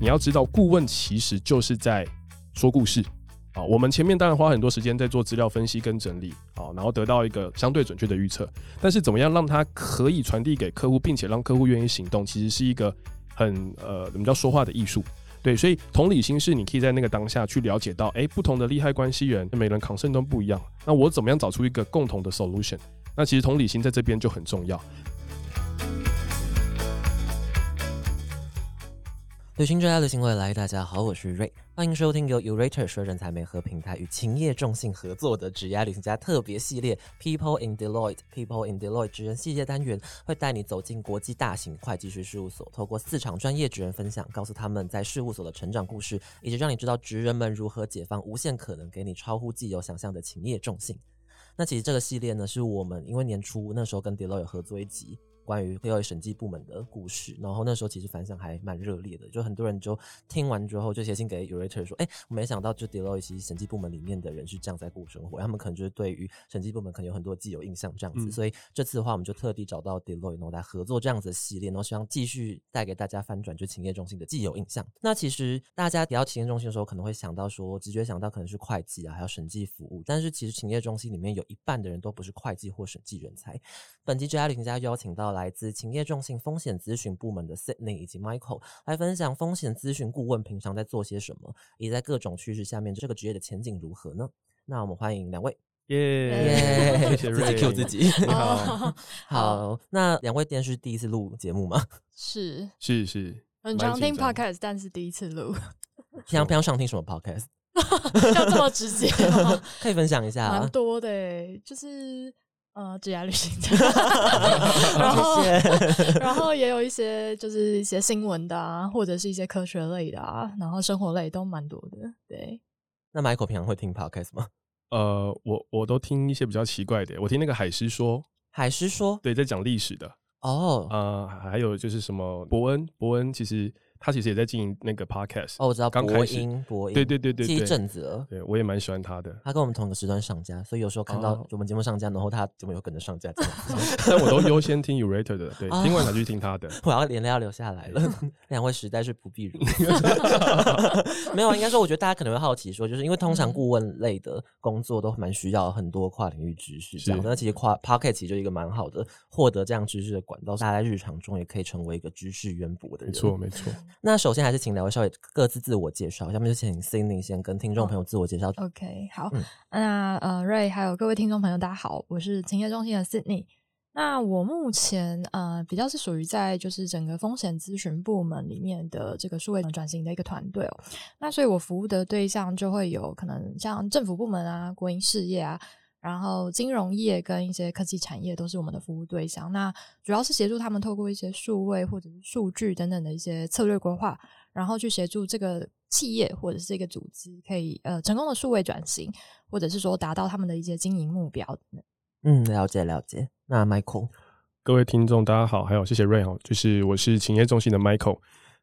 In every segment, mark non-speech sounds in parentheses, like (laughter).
你要知道，顾问其实就是在说故事啊。我们前面当然花很多时间在做资料分析跟整理啊，然后得到一个相对准确的预测。但是怎么样让它可以传递给客户，并且让客户愿意行动，其实是一个很呃，怎么叫说话的艺术？对，所以同理心是你可以在那个当下去了解到，哎，不同的利害关系人，每人抗胜都不一样。那我怎么样找出一个共同的 solution？那其实同理心在这边就很重要。旅行者爱的行未来，大家好，我是瑞，欢迎收听由 Urater 说人才媒合平台与勤业众信合作的职业旅行家特别系列 People in Deloitte People in Deloitte 职人系列单元，会带你走进国际大型会计师事务所，透过四场专业职人分享，告诉他们在事务所的成长故事，以及让你知道职人们如何解放无限可能，给你超乎既有想象的勤业众信。那其实这个系列呢，是我们因为年初那时候跟 Deloitte 合作一集。关于 Deloitte 审计部门的故事，然后那时候其实反响还蛮热烈的，就很多人就听完之后就写信给 Urater 说，哎，我没想到就 Deloitte 审计部门里面的人是这样在过生活，他们可能就是对于审计部门可能有很多既有印象这样子，所以这次的话我们就特地找到 Deloitte 然后来合作这样子的系列，然后希望继续带给大家翻转就企业中心的既有印象。那其实大家提到企业中心的时候，可能会想到说直觉想到可能是会计啊，还有审计服务，但是其实企业中心里面有一半的人都不是会计或审计人才。本期 J 家林家邀请到来自勤业中。中信风险咨询部门的 Sydney 以及 Michael 来分享风险咨询顾问平常在做些什么，以及在各种趋势下面这个职业的前景如何呢？那我们欢迎两位，耶，自己 Q 自己，你好，好。那两位，电视第一次录节目吗？是 (laughs) 是是，很常听 Podcast，但是第一次录。(laughs) 平常平常上听什么 Podcast？(laughs) 要这么直接？可以分享一下，蛮多的，就是。呃，职业旅行者，(laughs) 然后然后也有一些就是一些新闻的啊，或者是一些科学类的啊，然后生活类都蛮多的。对，那 Michael 平常会听 Podcast 吗？呃，我我都听一些比较奇怪的，我听那个海狮说，海狮说，对，在讲历史的。哦，呃，还有就是什么伯恩，伯恩其实。他其实也在经营那个 podcast 哦，我知道刚开始，播音，对对对对，一阵子了。对我也蛮喜欢他的。他跟我们同个时段上架，所以有时候看到我们节目上架，然后他怎么又跟着上架。(laughs) 但我都优先听 Urater 的，对，听完才去听他的。(laughs) 我要连累要留下来了，(laughs) 两位实在是不必如。没有，应该说，我觉得大家可能会好奇，说就是因为通常顾问类的工作都蛮需要很多跨领域知识，这样。那其实跨 podcast 其实就一个蛮好的获得这样知识的管道，大家在日常中也可以成为一个知识渊博的人。没错，没错。那首先还是请。两位稍微各自自我介绍，下面就请 Cindy 先跟听众朋友自我介绍。OK，好，那呃，Ray 还有各位听众朋友，大家好，我是勤业中心的 Cindy。那我目前呃比较是属于在就是整个风险咨询部门里面的这个数位转型的一个团队哦。那所以我服务的对象就会有可能像政府部门啊、国营事业啊。然后金融业跟一些科技产业都是我们的服务对象。那主要是协助他们透过一些数位或者是数据等等的一些策略规划，然后去协助这个企业或者是这个组织可以呃成功的数位转型，或者是说达到他们的一些经营目标。嗯，了解了解。那 Michael，各位听众大家好，还有谢谢 Ray 哦，就是我是企业中心的 Michael。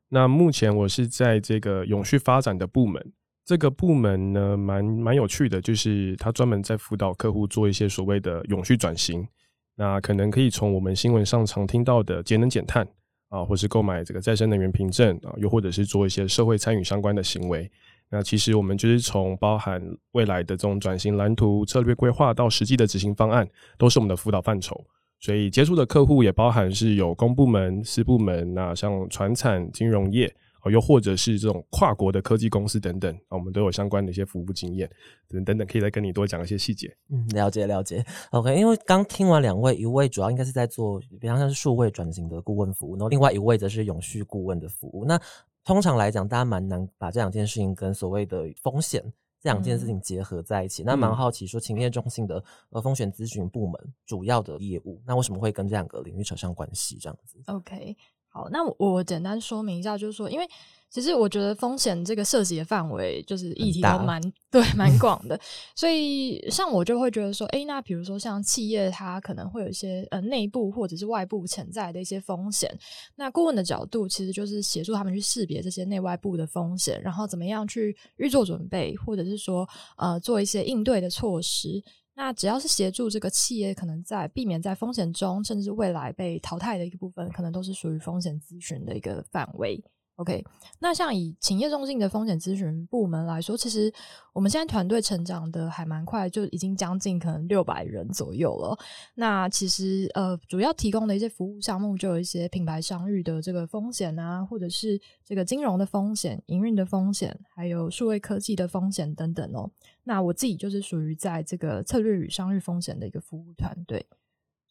那目前我是在这个永续发展的部门。这个部门呢，蛮蛮有趣的，就是他专门在辅导客户做一些所谓的永续转型。那可能可以从我们新闻上常听到的节能减碳啊，或是购买这个再生能源凭证啊，又或者是做一些社会参与相关的行为。那其实我们就是从包含未来的这种转型蓝图、策略规划到实际的执行方案，都是我们的辅导范畴。所以接触的客户也包含是有公部门、私部门，那像船产、金融业。哦，又或者是这种跨国的科技公司等等，啊，我们都有相关的一些服务经验，等等等，可以再跟你多讲一些细节。嗯，了解了解。OK，因为刚听完两位，一位主要应该是在做，比方像是数位转型的顾问服务，然后另外一位则是永续顾问的服务。那通常来讲，大家蛮难把这两件事情跟所谓的风险这两件事情结合在一起。那蛮好奇，说勤业中心的呃风险咨询部门主要的业务，那为什么会跟这两个领域扯上关系？这样子？OK。好，那我我简单说明一下，就是说，因为其实我觉得风险这个涉及的范围就是议题都蛮 (laughs) 对蛮 (laughs) 广的，所以像我就会觉得说，哎，那比如说像企业它可能会有一些呃内部或者是外部潜在的一些风险，那顾问的角度其实就是协助他们去识别这些内外部的风险，然后怎么样去预做准备，或者是说呃做一些应对的措施。那只要是协助这个企业，可能在避免在风险中，甚至未来被淘汰的一个部分，可能都是属于风险咨询的一个范围。OK，那像以企业中心的风险咨询部门来说，其实我们现在团队成长的还蛮快，就已经将近可能六百人左右了。那其实呃，主要提供的一些服务项目，就有一些品牌商誉的这个风险啊，或者是这个金融的风险、营运的风险，还有数位科技的风险等等哦。那我自己就是属于在这个策略与商誉风险的一个服务团队。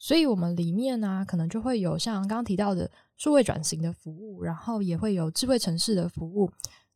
所以，我们里面呢，可能就会有像刚刚提到的数位转型的服务，然后也会有智慧城市的服务，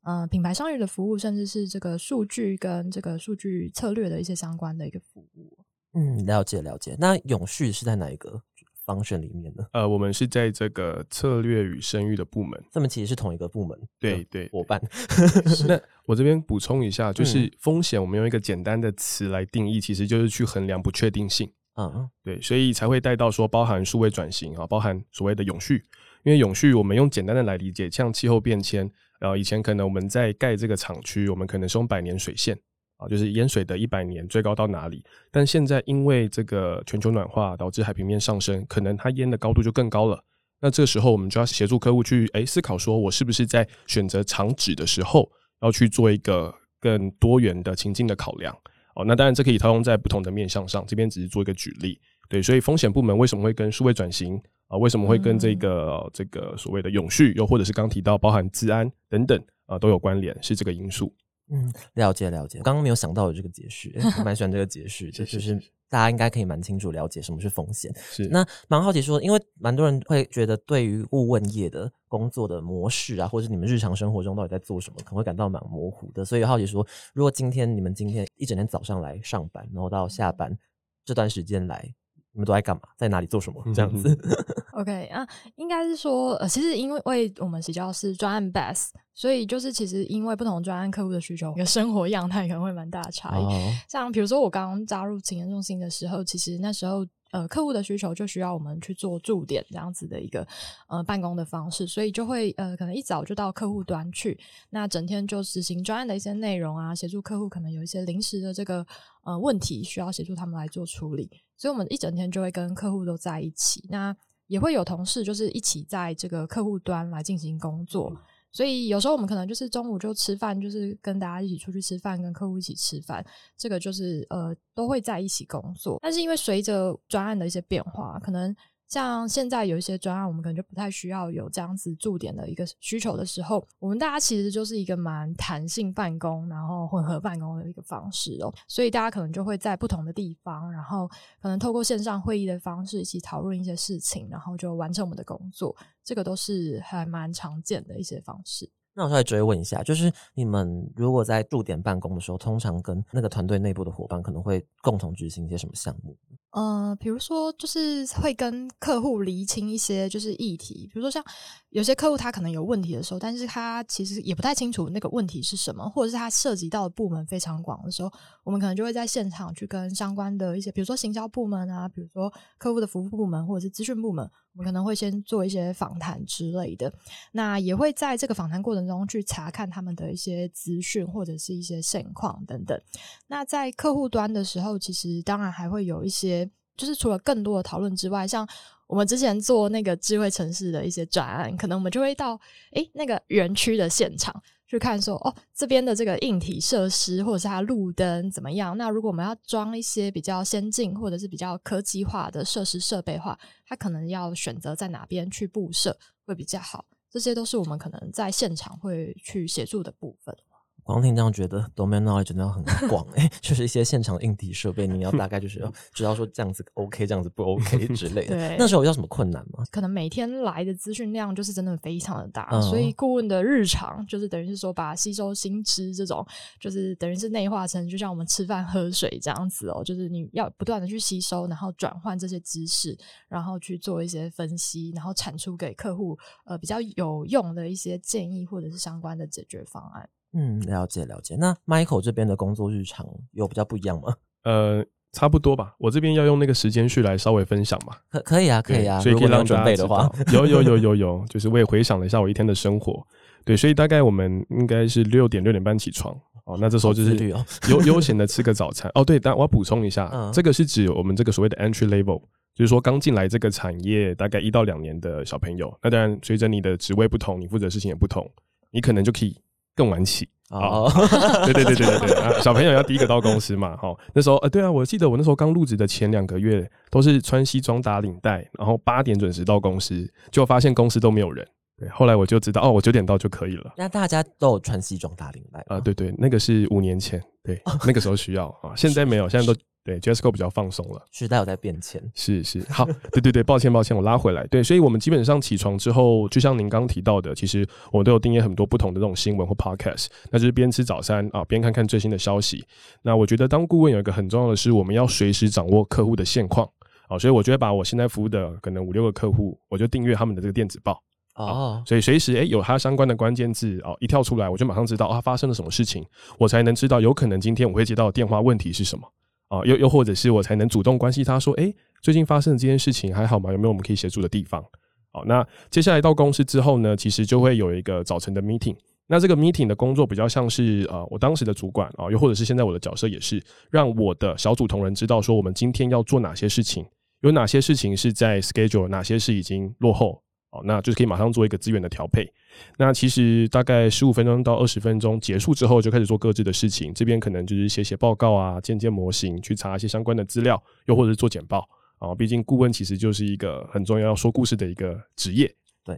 呃，品牌商业的服务，甚至是这个数据跟这个数据策略的一些相关的一个服务。嗯，了解了解。那永续是在哪一个方选里面呢？呃，我们是在这个策略与声誉的部门，他们其实是同一个部门。对对，伙伴。(laughs) 那我这边补充一下，就是风险，我们用一个简单的词来定义，其实就是去衡量不确定性。嗯，对，所以才会带到说包含数位转型啊，包含所谓的永续。因为永续，我们用简单的来理解，像气候变迁，然后以前可能我们在盖这个厂区，我们可能是用百年水线啊，就是淹水的一百年最高到哪里？但现在因为这个全球暖化导致海平面上升，可能它淹的高度就更高了。那这个时候，我们就要协助客户去诶思考，说我是不是在选择厂址的时候，要去做一个更多元的情境的考量。哦，那当然这可以套用在不同的面向上，这边只是做一个举例。对，所以风险部门为什么会跟数位转型啊？为什么会跟这个这个所谓的永续，又或者是刚提到包含治安等等啊，都有关联，是这个因素。嗯，了解了解。刚刚没有想到有这个解释，(laughs) 蛮喜欢这个解释，就是。大家应该可以蛮清楚了解什么是风险。是那蛮好奇说，因为蛮多人会觉得对于顾问业的工作的模式啊，或者是你们日常生活中到底在做什么，可能会感到蛮模糊的。所以好奇说，如果今天你们今天一整天早上来上班，然后到下班这段时间来。你们都在干嘛？在哪里做什么？这样子。(laughs) OK 啊，应该是说，呃，其实因为为我们比较是专案 base，所以就是其实因为不同专案客户的需求，一个生活样态可能会蛮大的差异。像比如说我刚刚加入情研中心的时候，其实那时候。呃，客户的需求就需要我们去做驻点这样子的一个呃办公的方式，所以就会呃可能一早就到客户端去，那整天就执行专案的一些内容啊，协助客户可能有一些临时的这个呃问题需要协助他们来做处理，所以我们一整天就会跟客户都在一起，那也会有同事就是一起在这个客户端来进行工作。所以有时候我们可能就是中午就吃饭，就是跟大家一起出去吃饭，跟客户一起吃饭，这个就是呃都会在一起工作。但是因为随着专案的一些变化，可能。像现在有一些专案，我们可能就不太需要有这样子驻点的一个需求的时候，我们大家其实就是一个蛮弹性办公，然后混合办公的一个方式哦。所以大家可能就会在不同的地方，然后可能透过线上会议的方式一起讨论一些事情，然后就完成我们的工作。这个都是还蛮常见的一些方式。那我再追问一下，就是你们如果在驻点办公的时候，通常跟那个团队内部的伙伴可能会共同执行一些什么项目？呃，比如说就是会跟客户厘清一些就是议题，比如说像有些客户他可能有问题的时候，但是他其实也不太清楚那个问题是什么，或者是他涉及到的部门非常广的时候，我们可能就会在现场去跟相关的一些，比如说行销部门啊，比如说客户的服务部门或者是资讯部门。我们可能会先做一些访谈之类的，那也会在这个访谈过程中去查看他们的一些资讯或者是一些现况等等。那在客户端的时候，其实当然还会有一些，就是除了更多的讨论之外，像我们之前做那个智慧城市的一些转案，可能我们就会到诶那个园区的现场。去看说哦，这边的这个硬体设施或者是它路灯怎么样？那如果我们要装一些比较先进或者是比较科技化的设施设备的话，它可能要选择在哪边去布设会比较好？这些都是我们可能在现场会去协助的部分。光听这样觉得，domain knowledge 真的很 (laughs) 广哎，就是一些现场硬体设备，你要大概就是要 (laughs) 知道说这样子 OK，这样子不 OK (laughs) 之类的。对，那时候有什么困难吗？可能每天来的资讯量就是真的非常的大，所以顾问的日常就是等于是说把吸收新知这种，就是等于是内化成就像我们吃饭喝水这样子哦，就是你要不断的去吸收，然后转换这些知识，然后去做一些分析，然后产出给客户呃比较有用的一些建议或者是相关的解决方案。嗯，了解了解。那 Michael 这边的工作日常有比较不一样吗？(laughs) 呃，差不多吧。我这边要用那个时间序来稍微分享嘛。可可以啊，可以啊。所以可以让准备的话，(laughs) 有有有有有，就是我也回想了一下我一天的生活。对，所以大概我们应该是六点六点半起床哦。那这时候就是悠 (laughs) 悠闲的吃个早餐。哦，对，但我要补充一下，这个是指我们这个所谓的 entry level，就是说刚进来这个产业大概一到两年的小朋友，那当然随着你的职位不同，你负责的事情也不同，你可能就可以更晚起。哦，对对对对对对啊！小朋友要第一个到公司嘛，哈，那时候呃，对啊，我记得我那时候刚入职的前两个月都是穿西装打领带，然后八点准时到公司，就发现公司都没有人。对，后来我就知道，哦，我九点到就可以了。那大家都有穿西装打领带啊？对对，那个是五年前，对，那个时候需要啊，现在没有，现在都。对，JSCO 比较放松了，时代有在变迁，是是，好，对对对，抱歉抱歉，我拉回来，对，所以我们基本上起床之后，就像您刚提到的，其实我们都有订阅很多不同的这种新闻或 Podcast，那就是边吃早餐啊，边看看最新的消息。那我觉得当顾问有一个很重要的是，我们要随时掌握客户的现况，啊，所以我觉得把我现在服务的可能五六个客户，我就订阅他们的这个电子报，哦，所以随时诶有它相关的关键字哦一跳出来，我就马上知道啊发生了什么事情，我才能知道有可能今天我会接到的电话问题是什么。啊，又又或者是我才能主动关心他，说，哎，最近发生的这件事情还好吗？有没有我们可以协助的地方？好，那接下来到公司之后呢，其实就会有一个早晨的 meeting。那这个 meeting 的工作比较像是，呃，我当时的主管啊，又或者是现在我的角色也是，让我的小组同仁知道说，我们今天要做哪些事情，有哪些事情是在 schedule，哪些是已经落后。好，那就是可以马上做一个资源的调配。那其实大概十五分钟到二十分钟结束之后，就开始做各自的事情。这边可能就是写写报告啊，建建模型，去查一些相关的资料，又或者是做简报啊。毕竟顾问其实就是一个很重要要说故事的一个职业。对。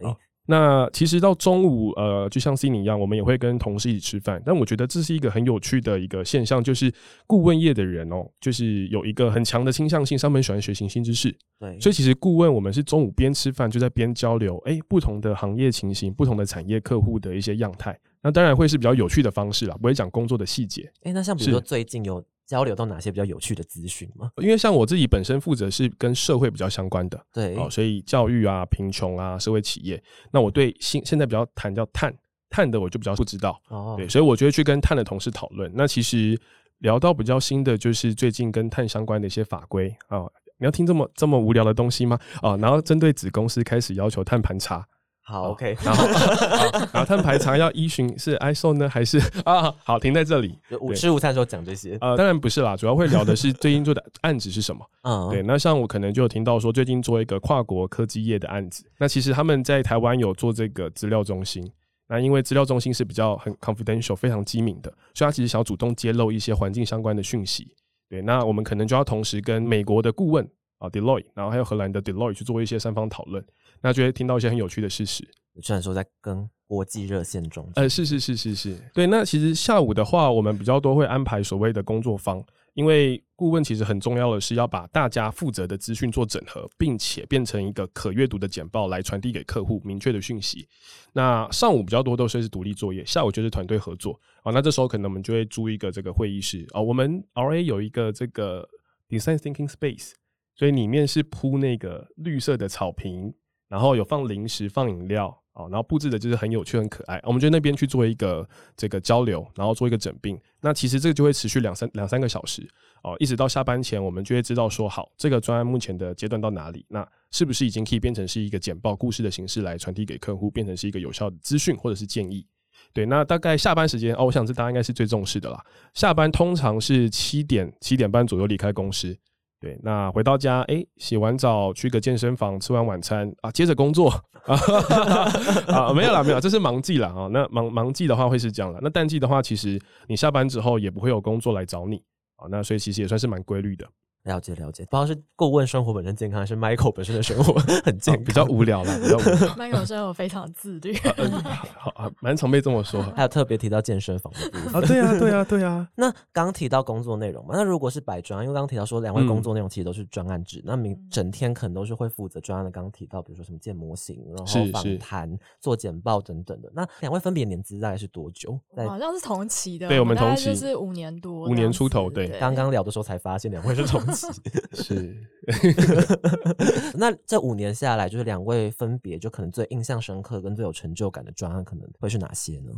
那其实到中午，呃，就像 C 你一样，我们也会跟同事一起吃饭。但我觉得这是一个很有趣的一个现象，就是顾问业的人哦，就是有一个很强的倾向性，上面喜欢学习新知识。对，所以其实顾问我们是中午边吃饭就在边交流，哎，不同的行业情形、不同的产业客户的一些样态。那当然会是比较有趣的方式啦，不会讲工作的细节。哎，那像比如说最近有。交流到哪些比较有趣的资讯吗？因为像我自己本身负责是跟社会比较相关的，对，哦，所以教育啊、贫穷啊、社会企业，那我对现现在比较谈叫碳碳的，我就比较不知道，哦，对，所以我就会去跟碳的同事讨论。那其实聊到比较新的，就是最近跟碳相关的一些法规啊，你要听这么这么无聊的东西吗？啊，然后针对子公司开始要求碳盘查。好，OK，然后，然后 (laughs) 碳排查要依循是 ISO 呢，还是啊？好，停在这里。午吃午餐的时候讲这些，呃，当然不是啦，主要会聊的是最近做的案子是什么。嗯，(laughs) 对。那像我可能就有听到说，最近做一个跨国科技业的案子，那其实他们在台湾有做这个资料中心，那因为资料中心是比较很 confidential、非常机敏的，所以他其实想要主动揭露一些环境相关的讯息。对，那我们可能就要同时跟美国的顾问啊，Deloitte，然后还有荷兰的 Deloitte 去做一些三方讨论。那就会听到一些很有趣的事实。虽然说在跟国际热线中，呃，是是是是是，对。那其实下午的话，我们比较多会安排所谓的工作方，因为顾问其实很重要的是要把大家负责的资讯做整合，并且变成一个可阅读的简报来传递给客户明确的讯息。那上午比较多都是独立作业，下午就是团队合作。啊，那这时候可能我们就会租一个这个会议室啊，我们 RA 有一个这个 Design Thinking Space，所以里面是铺那个绿色的草坪。然后有放零食、放饮料啊，然后布置的就是很有趣、很可爱。我们就那边去做一个这个交流，然后做一个诊病。那其实这个就会持续两三两三个小时哦，一直到下班前，我们就会知道说好这个专案目前的阶段到哪里，那是不是已经可以变成是一个简报故事的形式来传递给客户，变成是一个有效的资讯或者是建议。对，那大概下班时间哦，我想这大家应该是最重视的啦。下班通常是七点七点半左右离开公司。对，那回到家，哎，洗完澡去个健身房，吃完晚餐啊，接着工作 (laughs) 啊，没有啦，没有，这是忙季了啊。那忙忙季的话会是这样了，那淡季的话，其实你下班之后也不会有工作来找你啊，那所以其实也算是蛮规律的。了解了解，不知道是顾问生活本身健康，还是 Michael 本身的生活 (laughs) 很健康，比较无聊了。(laughs) Michael 生活非常自律，好，蛮常被这么说。(laughs) 还有特别提到健身房的部分啊，对啊，对啊，对啊。那刚提到工作内容嘛，那如果是摆专，因为刚刚提到说两位工作内容其实都是专案制，那明整天可能都是会负责专案的。刚刚提到，比如说什么建模型，然后访谈、做简报等等的。那两位分别年资大概是多久？好像是同期的，对我们同期是五年多，五年出头。对，刚刚聊的时候才发现两位是同期。(laughs) 是。(laughs) 那这五年下来，就是两位分别就可能最印象深刻跟最有成就感的专案，可能会是哪些呢？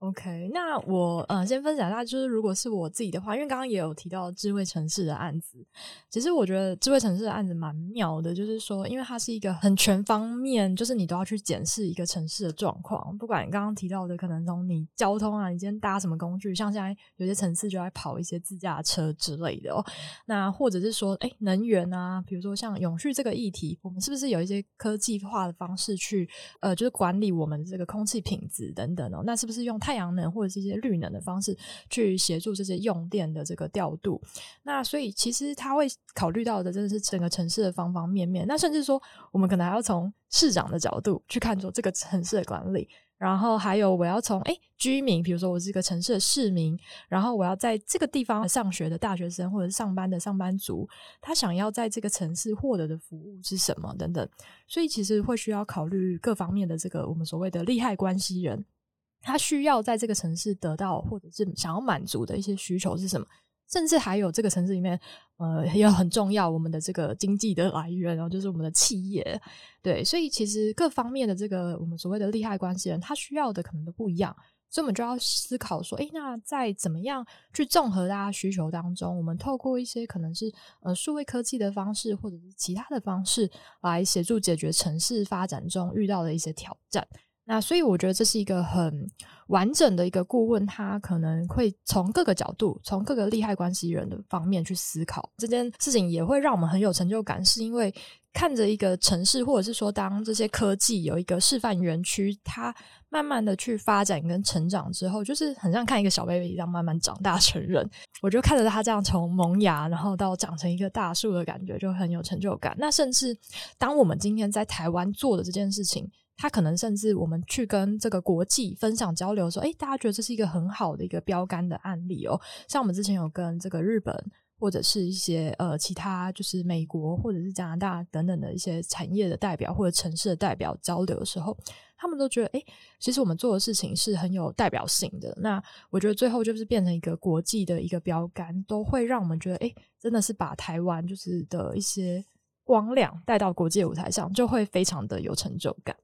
OK，那我呃先分享一下，就是如果是我自己的话，因为刚刚也有提到智慧城市的案子，其实我觉得智慧城市的案子蛮妙的，就是说，因为它是一个很全方面，就是你都要去检视一个城市的状况，不管刚刚提到的，可能从你交通啊，你今天搭什么工具，像现在有些城市就在跑一些自驾车之类的哦，那或者是说，哎，能源啊，比如说像永续这个议题，我们是不是有一些科技化的方式去呃，就是管理我们这个空气品质等等哦，那是不是用？太阳能或者是一些绿能的方式去协助这些用电的这个调度，那所以其实他会考虑到的真的是整个城市的方方面面。那甚至说，我们可能还要从市长的角度去看，说这个城市的管理，然后还有我要从哎居民，比如说我是一个城市的市民，然后我要在这个地方上学的大学生或者上班的上班族，他想要在这个城市获得的服务是什么等等。所以其实会需要考虑各方面的这个我们所谓的利害关系人。他需要在这个城市得到，或者是想要满足的一些需求是什么？甚至还有这个城市里面，呃，也很重要，我们的这个经济的来源，然后就是我们的企业，对，所以其实各方面的这个我们所谓的利害关系人，他需要的可能都不一样，所以我们就要思考说，诶，那在怎么样去综合大家需求当中，我们透过一些可能是呃数位科技的方式，或者是其他的方式，来协助解决城市发展中遇到的一些挑战。那所以我觉得这是一个很完整的一个顾问，他可能会从各个角度，从各个利害关系人的方面去思考这件事情，也会让我们很有成就感。是因为看着一个城市，或者是说当这些科技有一个示范园区，它慢慢的去发展跟成长之后，就是很像看一个小 baby 一样慢慢长大成人。我就看着他这样从萌芽，然后到长成一个大树的感觉，就很有成就感。那甚至当我们今天在台湾做的这件事情。他可能甚至我们去跟这个国际分享交流，的时候，哎，大家觉得这是一个很好的一个标杆的案例哦。像我们之前有跟这个日本或者是一些呃其他就是美国或者是加拿大等等的一些产业的代表或者城市的代表交流的时候，他们都觉得，哎，其实我们做的事情是很有代表性的。那我觉得最后就是变成一个国际的一个标杆，都会让我们觉得，哎，真的是把台湾就是的一些光亮带到国际舞台上，就会非常的有成就感。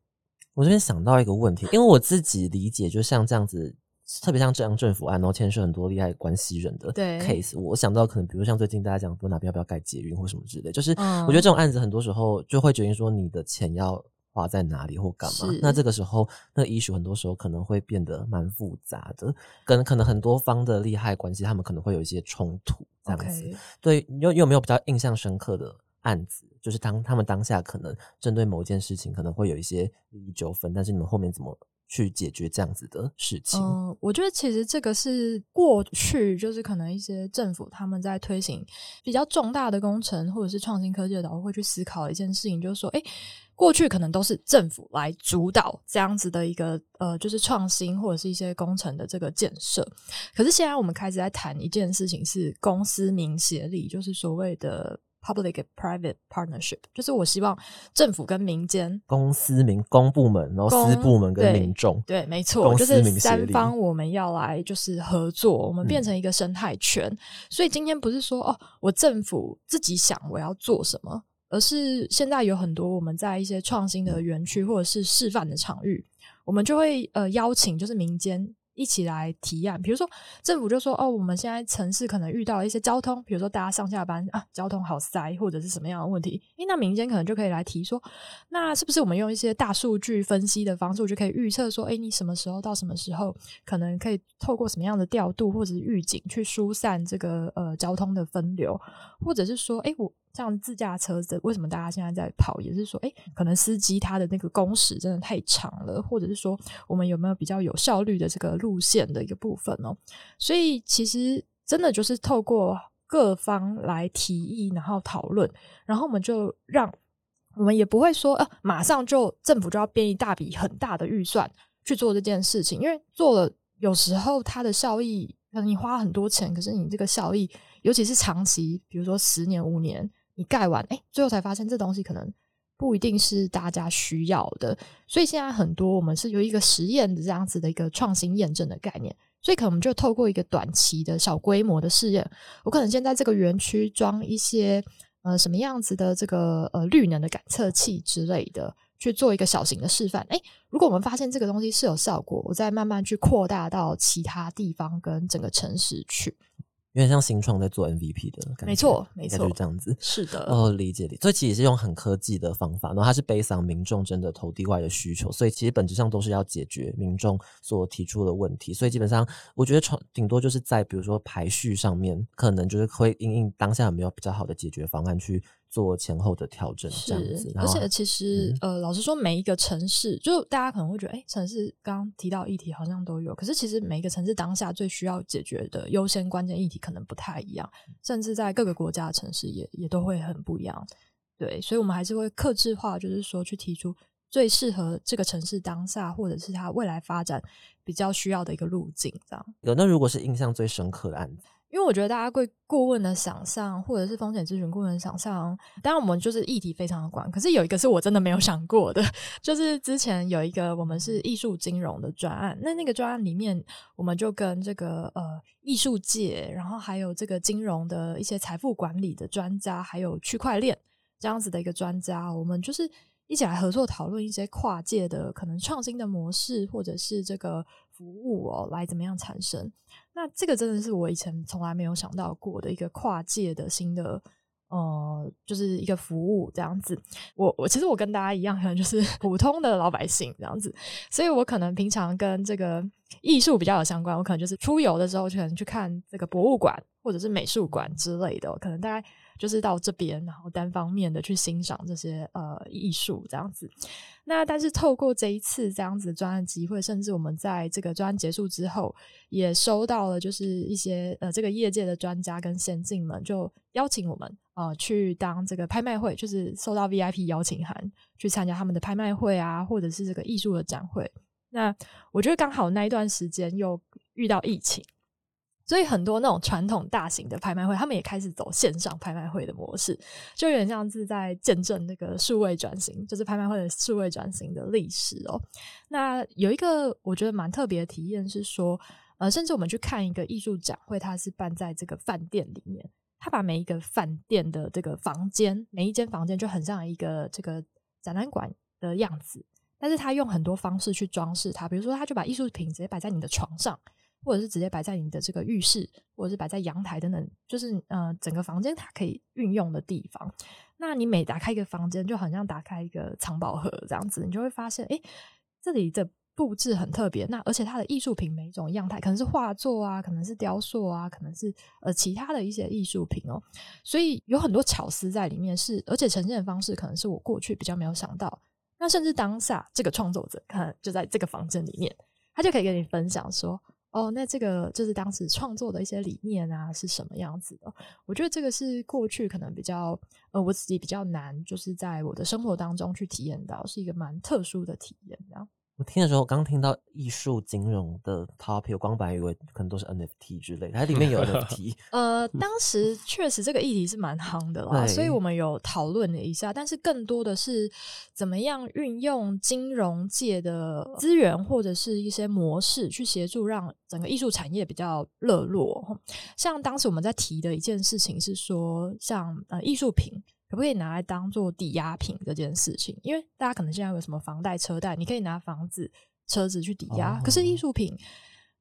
我这边想到一个问题，因为我自己理解，就像这样子，特别像这样政府案，然后牵涉很多利害关系人的 case，我想到可能，比如像最近大家讲说哪边要不要盖捷运或什么之类，就是我觉得这种案子很多时候就会决定说你的钱要花在哪里或干嘛。那这个时候，那个 issue 很多时候可能会变得蛮复杂的，跟可能很多方的利害关系，他们可能会有一些冲突这样子。对，有有没有比较印象深刻的？案子就是当他们当下可能针对某一件事情可能会有一些利益纠纷，但是你们后面怎么去解决这样子的事情？嗯，我觉得其实这个是过去就是可能一些政府他们在推行比较重大的工程或者是创新科技的时候会去思考一件事情，就是说，哎，过去可能都是政府来主导这样子的一个呃，就是创新或者是一些工程的这个建设，可是现在我们开始在谈一件事情是公司民协力，就是所谓的。Public private partnership，就是我希望政府跟民间、公司民公部门，然后私部门跟民众，对，没错，就是三方我们要来就是合作，我们变成一个生态圈。所以今天不是说哦，我政府自己想我要做什么，而是现在有很多我们在一些创新的园区或者是示范的场域，我们就会呃邀请就是民间。一起来提案，比如说政府就说哦，我们现在城市可能遇到一些交通，比如说大家上下班啊，交通好塞，或者是什么样的问题，诶，那民间可能就可以来提说，那是不是我们用一些大数据分析的方式，就可以预测说，诶，你什么时候到什么时候，可能可以透过什么样的调度或者预警去疏散这个呃交通的分流，或者是说，诶，我。像自驾车子，为什么大家现在在跑？也是说，哎，可能司机他的那个工时真的太长了，或者是说，我们有没有比较有效率的这个路线的一个部分哦？所以其实真的就是透过各方来提议，然后讨论，然后我们就让我们也不会说，呃，马上就政府就要编一大笔很大的预算去做这件事情，因为做了有时候它的效益，可能你花很多钱，可是你这个效益，尤其是长期，比如说十年、五年。你盖完，哎，最后才发现这东西可能不一定是大家需要的，所以现在很多我们是有一个实验的这样子的一个创新验证的概念，所以可能我们就透过一个短期的小规模的试验，我可能先在这个园区装一些呃什么样子的这个呃绿能的感测器之类的。去做一个小型的示范。哎，如果我们发现这个东西是有效果，我再慢慢去扩大到其他地方跟整个城市去。有点像新创在做 MVP 的感觉，没错，没错，就是这样子。是的，哦，理解理。所以其实是用很科技的方法，然后它是背上民众真的投递外的需求，所以其实本质上都是要解决民众所提出的问题。所以基本上，我觉得创顶多就是在比如说排序上面，可能就是会因应当下有没有比较好的解决方案去。做前后的调整，这样子。而且其实，呃，老实说，每一个城市，就大家可能会觉得，哎，城市刚刚提到议题好像都有，可是其实每一个城市当下最需要解决的优先关键议题可能不太一样，甚至在各个国家的城市也也都会很不一样。对，所以我们还是会克制化，就是说去提出最适合这个城市当下或者是它未来发展比较需要的一个路径，这样。有那如果是印象最深刻的案子。因为我觉得大家对顾问的想象，或者是风险咨询顾问的想象，当然我们就是议题非常的广。可是有一个是我真的没有想过的，(laughs) 就是之前有一个我们是艺术金融的专案，那那个专案里面，我们就跟这个呃艺术界，然后还有这个金融的一些财富管理的专家，还有区块链这样子的一个专家，我们就是一起来合作讨论一些跨界的可能创新的模式，或者是这个服务哦，来怎么样产生。那这个真的是我以前从来没有想到过的一个跨界的新的，呃，就是一个服务这样子。我我其实我跟大家一样，可能就是 (laughs) 普通的老百姓这样子，所以我可能平常跟这个艺术比较有相关，我可能就是出游的时候，可能去看这个博物馆或者是美术馆之类的，可能大概。就是到这边，然后单方面的去欣赏这些呃艺术这样子。那但是透过这一次这样子的专案机会，甚至我们在这个专案结束之后，也收到了就是一些呃这个业界的专家跟先进们就邀请我们呃去当这个拍卖会，就是收到 VIP 邀请函去参加他们的拍卖会啊，或者是这个艺术的展会。那我觉得刚好那一段时间又遇到疫情。所以很多那种传统大型的拍卖会，他们也开始走线上拍卖会的模式，就有点像是在见证那个数位转型，就是拍卖会的数位转型的历史哦。那有一个我觉得蛮特别的体验是说，呃，甚至我们去看一个艺术展会，它是办在这个饭店里面，他把每一个饭店的这个房间，每一间房间就很像一个这个展览馆的样子，但是他用很多方式去装饰它，比如说他就把艺术品直接摆在你的床上。或者是直接摆在你的这个浴室，或者是摆在阳台等等，就是呃整个房间它可以运用的地方。那你每打开一个房间，就好像打开一个藏宝盒这样子，你就会发现，哎，这里的布置很特别。那而且它的艺术品每一种样态，可能是画作啊，可能是雕塑啊，可能是呃其他的一些艺术品哦。所以有很多巧思在里面，是而且呈现的方式可能是我过去比较没有想到。那甚至当下这个创作者可能就在这个房间里面，他就可以跟你分享说。哦，那这个就是当时创作的一些理念啊，是什么样子的？我觉得这个是过去可能比较呃，我自己比较难，就是在我的生活当中去体验到，是一个蛮特殊的体验，这样。我听的时候，刚听到艺术金融的 topic，我光本来以为可能都是 NFT 之类，它里面有 NFT。(laughs) 呃，当时确实这个议题是蛮夯的啦，所以我们有讨论了一下，但是更多的是怎么样运用金融界的资源或者是一些模式去协助让整个艺术产业比较热络。像当时我们在提的一件事情是说，像呃艺术品。可不可以拿来当做抵押品这件事情？因为大家可能现在有什么房贷、车贷，你可以拿房子、车子去抵押。可是艺术品，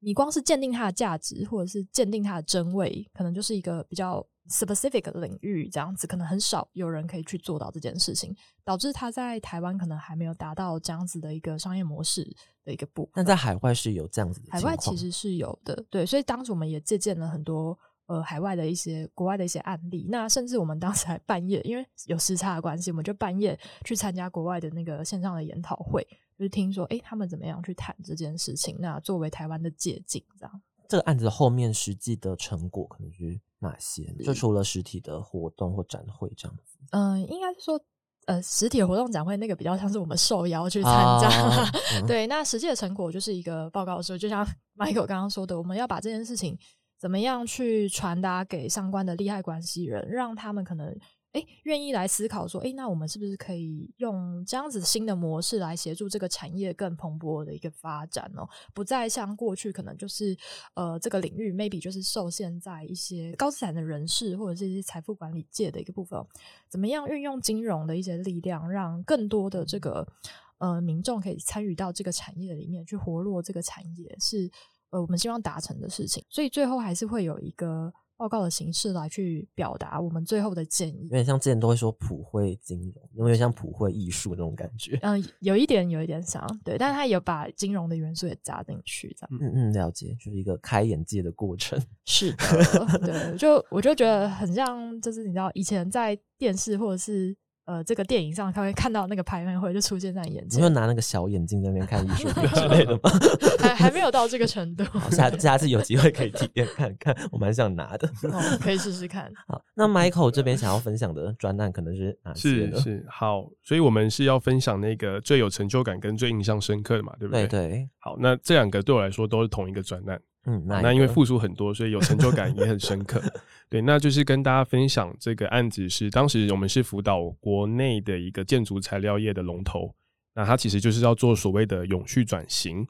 你光是鉴定它的价值，或者是鉴定它的真伪，可能就是一个比较 specific 的领域，这样子可能很少有人可以去做到这件事情，导致它在台湾可能还没有达到这样子的一个商业模式的一个步。那在海外是有这样子的，海外其实是有的，对。所以当时我们也借鉴了很多。呃，海外的一些国外的一些案例，那甚至我们当时还半夜，因为有时差的关系，我们就半夜去参加国外的那个线上的研讨会，就是听说，哎，他们怎么样去谈这件事情？那作为台湾的借鉴，这样。这个案子后面实际的成果可能是哪些？就除了实体的活动或展会这样子。嗯，应该是说，呃，实体活动展会那个比较像是我们受邀去参加，对。那实际的成果就是一个报告书，就像 Michael 刚刚说的，我们要把这件事情。怎么样去传达给相关的利害关系人，让他们可能哎，愿意来思考说，哎，那我们是不是可以用这样子新的模式来协助这个产业更蓬勃的一个发展哦？不再像过去可能就是呃这个领域 maybe 就是受限在一些高资产的人士或者是一些财富管理界的一个部分，怎么样运用金融的一些力量，让更多的这个呃民众可以参与到这个产业里面去活络这个产业，是呃我们希望达成的事情。所以最后还是会有一个。报告的形式来去表达我们最后的建议，有点像之前都会说普惠金融，有点像普惠艺术那种感觉。嗯，有一点，有一点像，对，但是他有把金融的元素也加进去，这样。嗯嗯，了解，就是一个开眼界的过程。(laughs) 是的，对，就我就觉得很像，就是你知道，以前在电视或者是。呃，这个电影上他会看到那个拍卖会就出现在眼前，你会拿那个小眼镜在那边看艺术品之类的吗？(laughs) 还还没有到这个程度，(laughs) 下下次有机会可以体验看看，我蛮想拿的，可以试试看。好，那 Michael 这边想要分享的专栏可能是哪些呢？是是好，所以我们是要分享那个最有成就感跟最印象深刻的嘛，对不对？对对。好，那这两个对我来说都是同一个专栏。嗯，那因为付出很多，所以有成就感也很深刻。(laughs) 对，那就是跟大家分享这个案子是，当时我们是辅导国内的一个建筑材料业的龙头，那他其实就是要做所谓的永续转型。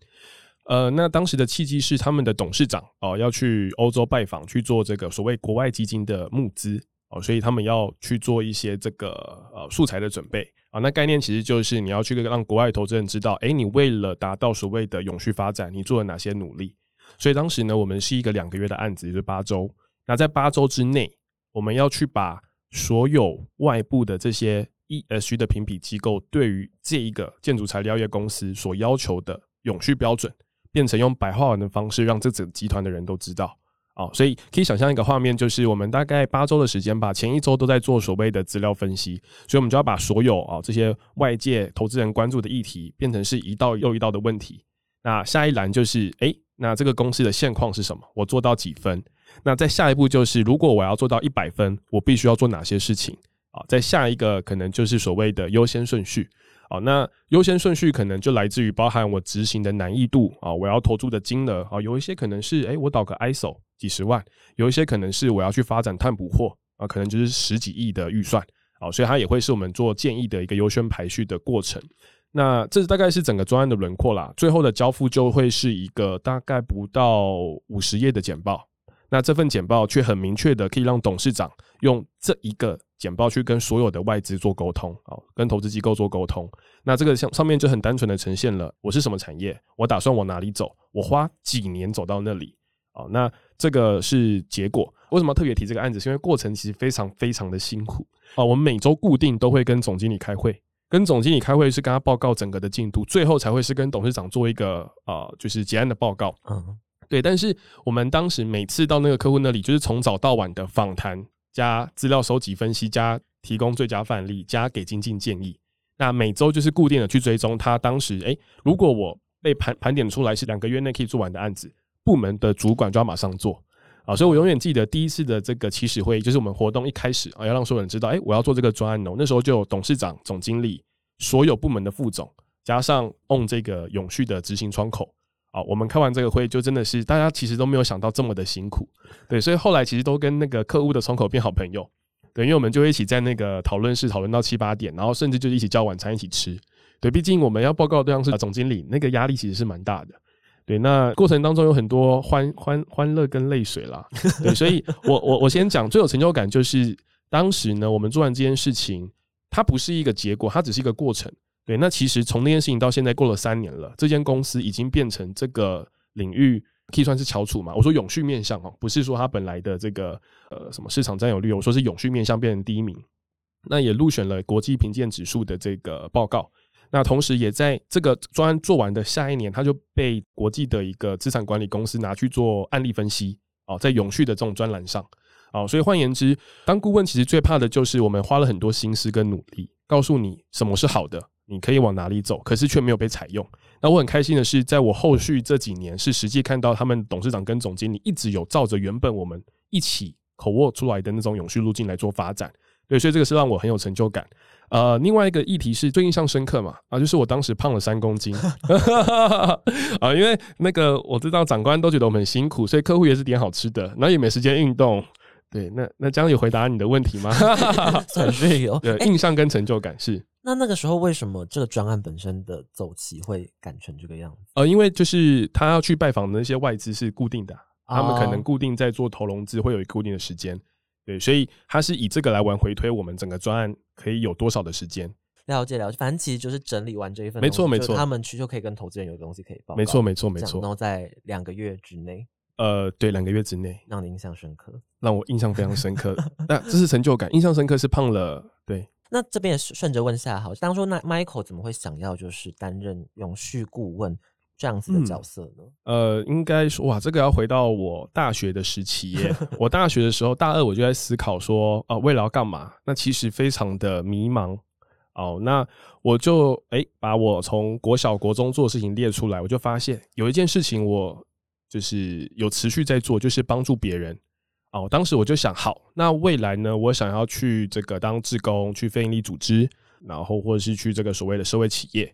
呃，那当时的契机是他们的董事长哦要去欧洲拜访，去做这个所谓国外基金的募资哦，所以他们要去做一些这个呃素材的准备啊。那概念其实就是你要去让国外投资人知道，哎，你为了达到所谓的永续发展，你做了哪些努力。所以当时呢，我们是一个两个月的案子，也就是八周。那在八周之内，我们要去把所有外部的这些 ESG 的评比机构对于这一个建筑材料业公司所要求的永续标准，变成用白话文的方式，让这整集团的人都知道。哦，所以可以想象一个画面，就是我们大概八周的时间吧，前一周都在做所谓的资料分析，所以我们就要把所有啊这些外界投资人关注的议题，变成是一道又一道的问题。那下一栏就是，哎，那这个公司的现况是什么？我做到几分？那在下一步就是，如果我要做到一百分，我必须要做哪些事情？啊，在下一个可能就是所谓的优先顺序。啊，那优先顺序可能就来自于包含我执行的难易度啊，我要投注的金额啊，有一些可能是，哎，我导个 ISO 几十万，有一些可能是我要去发展碳捕获啊，可能就是十几亿的预算。啊，所以它也会是我们做建议的一个优先排序的过程。那这大概是整个专案的轮廓啦，最后的交付就会是一个大概不到五十页的简报。那这份简报却很明确的可以让董事长用这一个简报去跟所有的外资做沟通，啊，跟投资机构做沟通。那这个上上面就很单纯的呈现了我是什么产业，我打算往哪里走，我花几年走到那里。啊，那这个是结果。为什么特别提这个案子？是因为过程其实非常非常的辛苦。啊，我们每周固定都会跟总经理开会。跟总经理开会是跟他报告整个的进度，最后才会是跟董事长做一个呃，就是结案的报告。嗯，对。但是我们当时每次到那个客户那里，就是从早到晚的访谈加资料收集分析加提供最佳范例加给精进建议。那每周就是固定的去追踪他当时，哎，如果我被盘盘点出来是两个月内可以做完的案子，部门的主管就要马上做。啊，所以我永远记得第一次的这个起始会议，就是我们活动一开始啊，要让所有人知道，哎，我要做这个专案哦。那时候就有董事长、总经理、所有部门的副总，加上 on 这个永续的执行窗口啊。我们开完这个会，就真的是大家其实都没有想到这么的辛苦，对。所以后来其实都跟那个客户的窗口变好朋友，对，因为我们就一起在那个讨论室讨论到七八点，然后甚至就是一起叫晚餐一起吃，对。毕竟我们要报告对象是总经理，那个压力其实是蛮大的。对，那过程当中有很多欢欢欢乐跟泪水啦。(laughs) 对，所以我我我先讲最有成就感就是当时呢，我们做完这件事情，它不是一个结果，它只是一个过程。对，那其实从那件事情到现在过了三年了，这间公司已经变成这个领域可以算是翘楚嘛。我说永续面向哦，不是说它本来的这个呃什么市场占有率，我说是永续面向变成第一名，那也入选了国际评鉴指数的这个报告。那同时，也在这个专案做完的下一年，他就被国际的一个资产管理公司拿去做案例分析哦，在永续的这种专栏上哦，所以换言之，当顾问其实最怕的就是我们花了很多心思跟努力，告诉你什么是好的，你可以往哪里走，可是却没有被采用。那我很开心的是，在我后续这几年，是实际看到他们董事长跟总经理一直有照着原本我们一起口握出来的那种永续路径来做发展。对，所以这个是让我很有成就感。呃，另外一个议题是最印象深刻嘛，啊，就是我当时胖了三公斤，(laughs) 啊，因为那个我知道长官都觉得我们很辛苦，所以客户也是点好吃的，然后也没时间运动，对，那那这样有回答你的问题吗？算是有。(laughs) (laughs) 对，印象跟成就感是。那那个时候为什么这个专案本身的走期会赶成这个样子？呃，因为就是他要去拜访的那些外资是固定的，他们可能固定在做投融资，会有一个固定的时间。对，所以他是以这个来玩回推，我们整个专案可以有多少的时间？了解了解，反正其实就是整理完这一份，没错没错，他们去就可以跟投资人有东西可以报。没错没错没错，然后在两个月之内，呃，对，两个月之内让你印象深刻，让我印象非常深刻。(laughs) 那这是成就感，印象深刻是胖了，对。那这边也顺着问下，好，当初那 Michael 怎么会想要就是担任永续顾问这样子的角色呢？呃，应该说哇，这个要回到我大学的时期耶。(laughs) 我大学的时候，大二我就在思考说，啊，未来要干嘛？那其实非常的迷茫。哦，那我就哎，把我从国小、国中做的事情列出来，我就发现有一件事情我就是有持续在做，就是帮助别人。哦，当时我就想，好，那未来呢？我想要去这个当志工，去非营利组织，然后或者是去这个所谓的社会企业。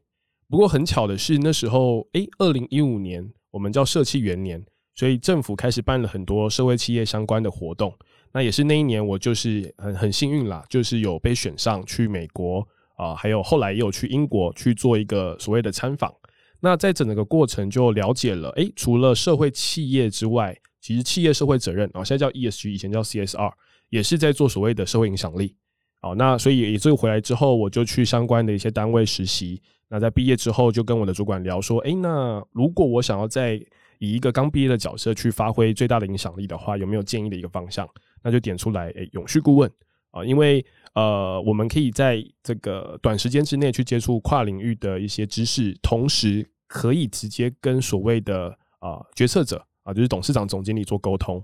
不过很巧的是，那时候，哎，二零一五年，我们叫社企元年，所以政府开始办了很多社会企业相关的活动。那也是那一年，我就是很很幸运啦，就是有被选上去美国啊，还有后来也有去英国去做一个所谓的参访。那在整个过程就了解了，哎，除了社会企业之外。其实企业社会责任啊，现在叫 ESG，以前叫 CSR，也是在做所谓的社会影响力。好，那所以也就回来之后，我就去相关的一些单位实习。那在毕业之后，就跟我的主管聊说，哎，那如果我想要在以一个刚毕业的角色去发挥最大的影响力的话，有没有建议的一个方向？那就点出来，哎，永续顾问啊，因为呃，我们可以在这个短时间之内去接触跨领域的一些知识，同时可以直接跟所谓的啊决策者。啊，就是董事长、总经理做沟通，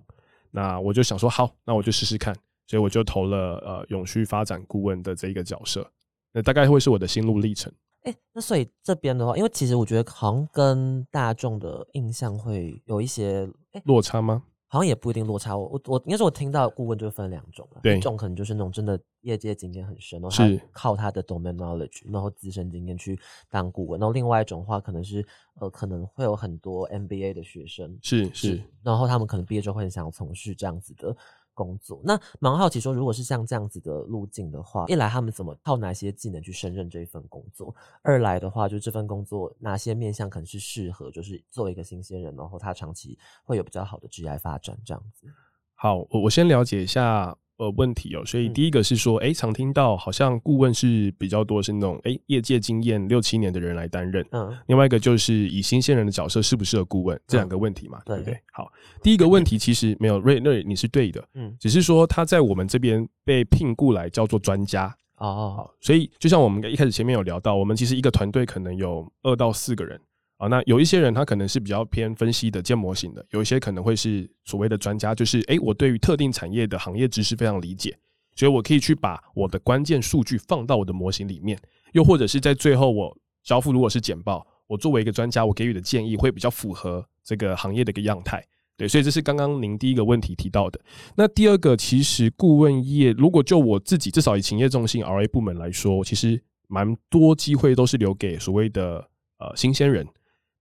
那我就想说，好，那我就试试看，所以我就投了呃永续发展顾问的这一个角色，那大概会是我的心路历程。哎，那所以这边的话，因为其实我觉得好像跟大众的印象会有一些落差吗？好像也不一定落差，我我我应该是，我听到顾问就分两种了，一种可能就是那种真的业界经验很深，然后他靠他的 domain knowledge，然后自身经验去当顾问，然后另外一种话可能是呃可能会有很多 MBA 的学生，是是，然后他们可能毕业之后会很想要从事这样子的。工作那蛮好奇，说如果是像这样子的路径的话，一来他们怎么靠哪些技能去胜任这一份工作？二来的话，就这份工作哪些面向可能是适合，就是作为一个新鲜人，然后他长期会有比较好的职业发展这样子。好，我我先了解一下。呃，问题哦，所以第一个是说，哎，常听到好像顾问是比较多是那种哎业界经验六七年的人来担任，嗯，另外一个就是以新鲜人的角色适不适合顾问这两个问题嘛，对不对？好，第一个问题其实没有瑞瑞你是对的，嗯，只是说他在我们这边被聘雇来叫做专家哦，所以就像我们一开始前面有聊到，我们其实一个团队可能有二到四个人。啊，那有一些人他可能是比较偏分析的建模型的，有一些可能会是所谓的专家，就是诶，我对于特定产业的行业知识非常理解，所以我可以去把我的关键数据放到我的模型里面，又或者是在最后我交付如果是简报，我作为一个专家，我给予的建议会比较符合这个行业的一个样态，对，所以这是刚刚您第一个问题提到的。那第二个，其实顾问业如果就我自己至少以企业中心 R A 部门来说，其实蛮多机会都是留给所谓的呃新鲜人。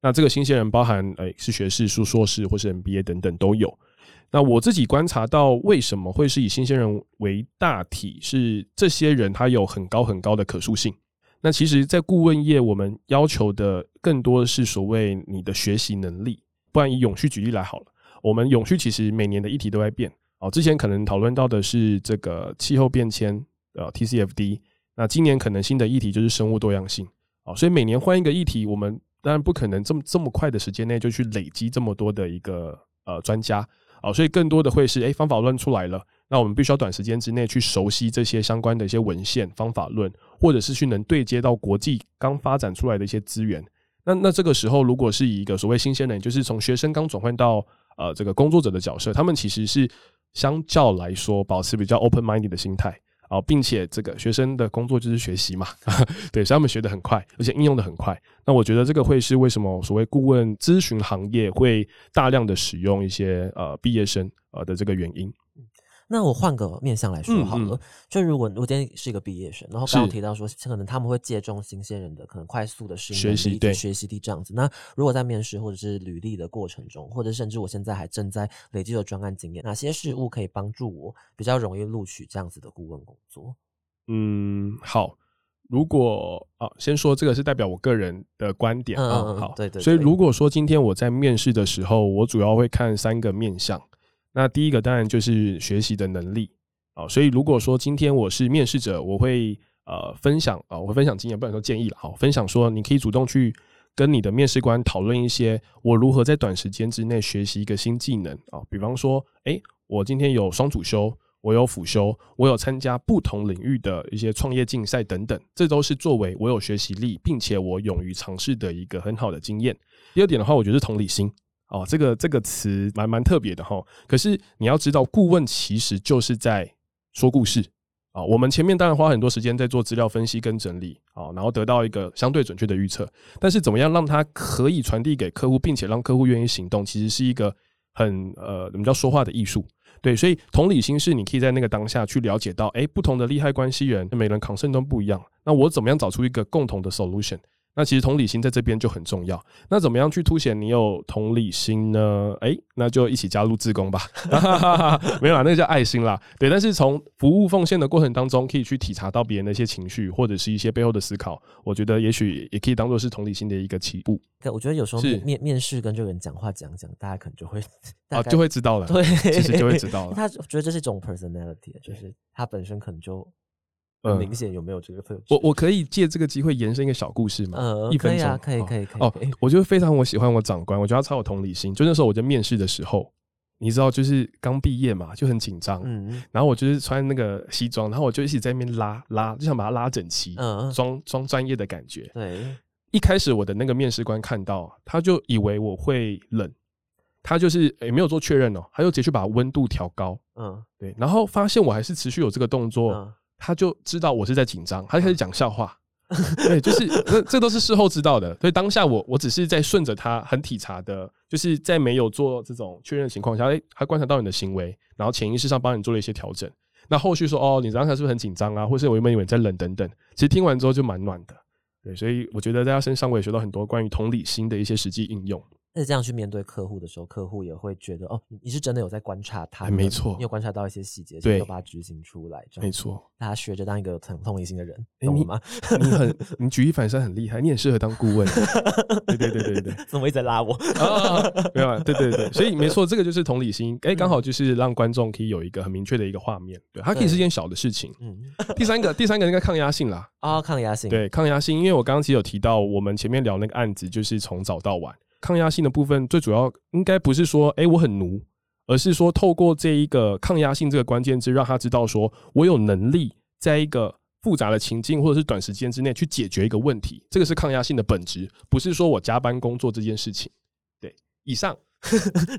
那这个新鲜人包含，哎，是学士、硕硕士或是 MBA 等等都有。那我自己观察到，为什么会是以新鲜人为大体？是这些人他有很高很高的可塑性。那其实，在顾问业，我们要求的更多的是所谓你的学习能力。不然以永续举例来好了，我们永续其实每年的议题都在变。哦，之前可能讨论到的是这个气候变迁，呃，TCFD。那今年可能新的议题就是生物多样性。哦，所以每年换一个议题，我们。当然不可能这么这么快的时间内就去累积这么多的一个呃专家啊，所以更多的会是哎方法论出来了，那我们必须要短时间之内去熟悉这些相关的一些文献方法论，或者是去能对接到国际刚发展出来的一些资源。那那这个时候如果是以一个所谓新鲜人，就是从学生刚转换到呃这个工作者的角色，他们其实是相较来说保持比较 open minded 的心态。哦，并且这个学生的工作就是学习嘛，(laughs) 对，所以他们学的很快，而且应用的很快。那我觉得这个会是为什么所谓顾问咨询行业会大量的使用一些呃毕业生呃的这个原因。那我换个面向来说好了，嗯就如果我今天是一个毕业生，然后刚刚提到说，可能他们会借重新鲜人的可能快速的适应学习对学习力这样子。那如果在面试或者是履历的过程中，或者甚至我现在还正在累积的专案经验，哪些事物可以帮助我比较容易录取这样子的顾问工作？嗯，好。如果啊，先说这个是代表我个人的观点啊、嗯嗯嗯好，对对对所以如果说今天我在面试的时候，我主要会看三个面向。那第一个当然就是学习的能力啊，所以如果说今天我是面试者，我会呃分享啊，我会分享经验，不能说建议了，好，分享说你可以主动去跟你的面试官讨论一些我如何在短时间之内学习一个新技能啊，比方说，诶，我今天有双主修。我有辅修，我有参加不同领域的一些创业竞赛等等，这都是作为我有学习力，并且我勇于尝试的一个很好的经验。第二点的话，我觉得是同理心哦，这个这个词蛮蛮特别的哈。可是你要知道，顾问其实就是在说故事啊。我们前面当然花很多时间在做资料分析跟整理啊，然后得到一个相对准确的预测。但是怎么样让它可以传递给客户，并且让客户愿意行动，其实是一个很呃，我们叫说话的艺术。对，所以同理心是你可以在那个当下去了解到，哎，不同的利害关系人，每人 concern 都不一样。那我怎么样找出一个共同的 solution？那其实同理心在这边就很重要。那怎么样去凸显你有同理心呢？哎，那就一起加入自工吧。(laughs) 没有啦，那个叫爱心啦。对，但是从服务奉献的过程当中，可以去体察到别人的一些情绪，或者是一些背后的思考。我觉得也许也可以当做是同理心的一个起步对，我觉得有时候面面面试跟这个人讲话讲讲，大家可能就会大啊，概就会知道了。对，其实就会知道了。(laughs) 他觉得这是一种 personality，就是他本身可能就明显有没有这个特质。我我可以借这个机会延伸一个小故事吗？嗯一分钟可以啊，可以哦可以可以哦我就非常我喜欢我长官，我觉得他超有同理心。就那时候我在面试的时候，你知道，就是刚毕业嘛，就很紧张。嗯然后我就是穿那个西装，然后我就一直在那边拉拉，就想把它拉整齐，嗯，装装专业的感觉。对，一开始我的那个面试官看到，他就以为我会冷，他就是也没有做确认哦，他就直接去把温度调高，嗯对，然后发现我还是持续有这个动作，嗯他就知道我是在紧张，他就开始讲笑话。对，就是这这都是事后知道的，所以当下我我只是在顺着他很体察的，就是在没有做这种确认的情况下，哎、他观察到你的行为，然后潜意识上帮你做了一些调整。那后续说哦，你刚才是不是很紧张啊，或是我原本以为你在冷等等，其实听完之后就蛮暖的。对，所以我觉得在他身上我也学到很多关于同理心的一些实际应用。那这样去面对客户的时候，客户也会觉得哦，你你是真的有在观察他没错你有观察到一些细节，对有把它执行出来，没错，大家学着当一个同同理心的人，懂了吗？你很你举一反三很厉害，你很适合当顾问。对对对对对。(laughs) 怎么一直在拉我？啊，没有啊，对对对，所以没错，这个就是同理心，哎，刚好就是让观众可以有一个很明确的一个画面，对，它可以是件小的事情。嗯，第三个，第三个应该抗压性啦，哦，抗压性，对，抗压性，因为我刚刚其实有提到，我们前面聊那个案子，就是从早到晚，抗压性的部分，最主要应该不是说，哎，我很奴，而是说透过这一个抗压性这个关键字，让他知道说我有能力在一个复杂的情境或者是短时间之内去解决一个问题，这个是抗压性的本质，不是说我加班工作这件事情。对，以上。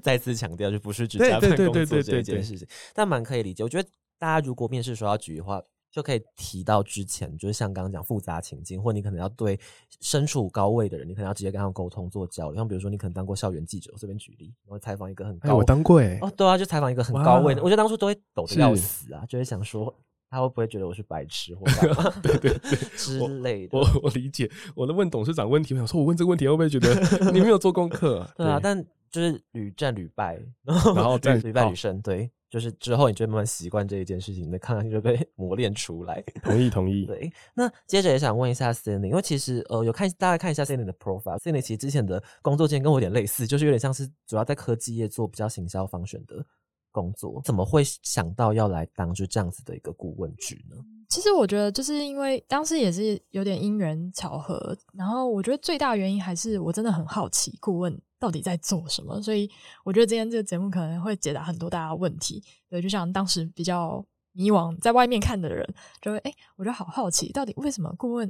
再次强调，就不是只加班工作这件事情，但蛮可以理解。我觉得大家如果面试说要举的话，就可以提到之前，就是像刚刚讲复杂情境，或你可能要对身处高位的人，你可能要直接跟他们沟通做交流。像比如说，你可能当过校园记者，我这边举例，然后采访一个很哎，高，我当过哎、哦，对啊，就采访一个很高位的，我觉得当初都会抖得要死啊，就会想说他会不会觉得我是白痴或干嘛 (laughs) 对对对，之类的我。我理解。我在问董事长问题，我想说，我问这个问题会不会觉得 (laughs) 你没有做功课、对啊，但就是屡战屡败，然后屡败屡胜，对，就是之后你就会慢慢习惯这一件事情，你的抗压性就被 (laughs) 磨练出来。同意同意。对，那接着也想问一下 Cindy，因为其实呃有看大概看一下 Cindy 的 profile，Cindy 其实之前的工作经验跟我有点类似，就是有点像是主要在科技业做比较行销方选的工作，怎么会想到要来当就这样子的一个顾问职呢？其实我觉得，就是因为当时也是有点因缘巧合，然后我觉得最大的原因还是我真的很好奇顾问到底在做什么，所以我觉得今天这个节目可能会解答很多大家问题。对，就像当时比较迷惘，在外面看的人，就会哎，我就好好奇，到底为什么顾问，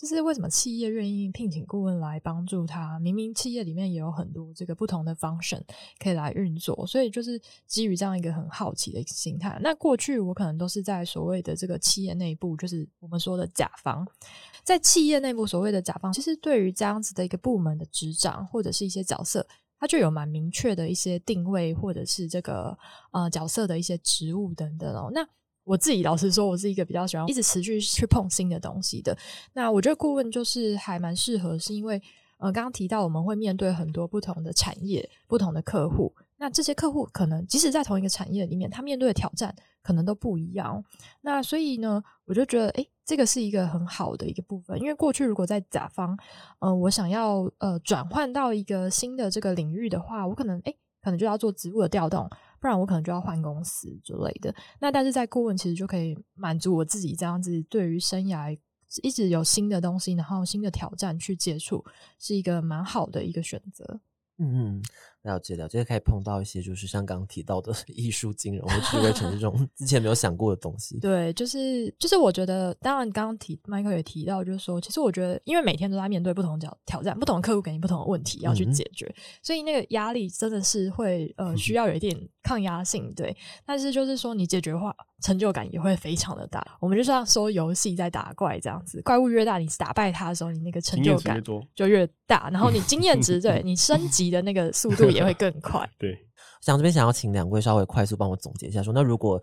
就是为什么企业愿意聘请顾问来帮助他？明明企业里面也有很多这个不同的 function 可以来运作，所以就是基于这样一个很好奇的心态。那过去我可能都是在所谓的这个企业内部，就是我们说的甲方，在企业内部所谓的甲方，其实对于这样子的一个部门的执掌或者是一些角色。它就有蛮明确的一些定位，或者是这个呃角色的一些职务等等哦。那我自己老实说，我是一个比较喜欢一直持续去碰新的东西的。那我觉得顾问就是还蛮适合，是因为呃刚刚提到我们会面对很多不同的产业、不同的客户。那这些客户可能即使在同一个产业里面，他面对的挑战可能都不一样。那所以呢，我就觉得，诶，这个是一个很好的一个部分。因为过去如果在甲方，呃，我想要呃转换到一个新的这个领域的话，我可能诶可能就要做职务的调动，不然我可能就要换公司之类的。那但是在顾问其实就可以满足我自己这样子对于生涯一直有新的东西，然后新的挑战去接触，是一个蛮好的一个选择。嗯嗯。了解了解，可以碰到一些就是像刚刚提到的 (laughs) 艺术金融或智慧城市这种 (laughs) 之前没有想过的东西。对，就是就是我觉得，当然刚刚提 Michael 也提到，就是说，其实我觉得，因为每天都在面对不同挑挑战，不同的客户给你不同的问题要去解决，所以那个压力真的是会呃需要有一点抗压性。对，但是就是说你解决的话，成就感也会非常的大。我们就像说游戏在打怪这样子，怪物越大，你打败它的时候，你那个成就感就越大，然后你经验值 (laughs) 对你升级的那个速度。也会更快。(laughs) 对，想这边想要请两位稍微快速帮我总结一下，说那如果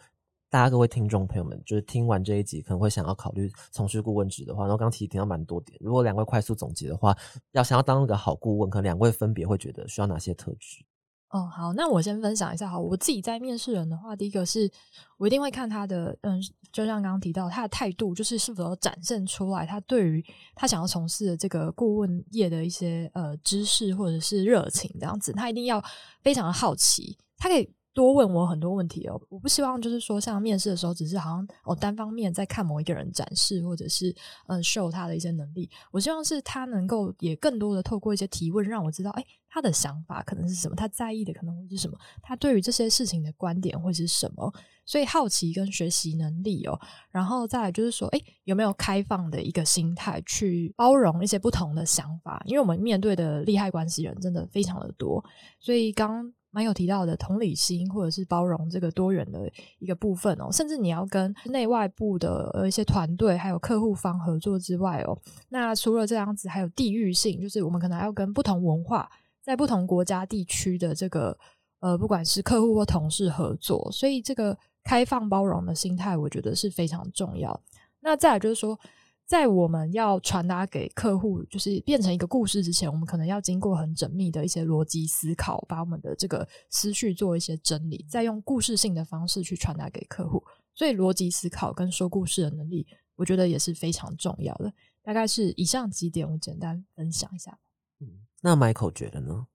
大家各位听众朋友们就是听完这一集，可能会想要考虑从事顾问职的话，然后刚提提到蛮多点，如果两位快速总结的话，要想要当一个好顾问，可能两位分别会觉得需要哪些特质？哦，好，那我先分享一下哈。我自己在面试人的话，第一个是我一定会看他的，嗯，就像刚刚提到他的态度，就是是否展现出来他对于他想要从事的这个顾问业的一些呃知识或者是热情这样子，他一定要非常的好奇，他可以。多问我很多问题哦，我不希望就是说像面试的时候，只是好像哦单方面在看某一个人展示，或者是嗯 show 他的一些能力。我希望是他能够也更多的透过一些提问，让我知道，哎，他的想法可能是什么，他在意的可能会是什么，他对于这些事情的观点会是什么。所以好奇跟学习能力哦，然后再来就是说，哎，有没有开放的一个心态去包容一些不同的想法？因为我们面对的利害关系人真的非常的多，所以刚。蛮有提到的同理心，或者是包容这个多元的一个部分哦，甚至你要跟内外部的呃一些团队还有客户方合作之外哦，那除了这样子，还有地域性，就是我们可能要跟不同文化在不同国家地区的这个呃，不管是客户或同事合作，所以这个开放包容的心态，我觉得是非常重要。那再来就是说。在我们要传达给客户，就是变成一个故事之前，我们可能要经过很缜密的一些逻辑思考，把我们的这个思绪做一些整理，再用故事性的方式去传达给客户。所以，逻辑思考跟说故事的能力，我觉得也是非常重要的。大概是以上几点，我简单分享一下。嗯，那 Michael 觉得呢？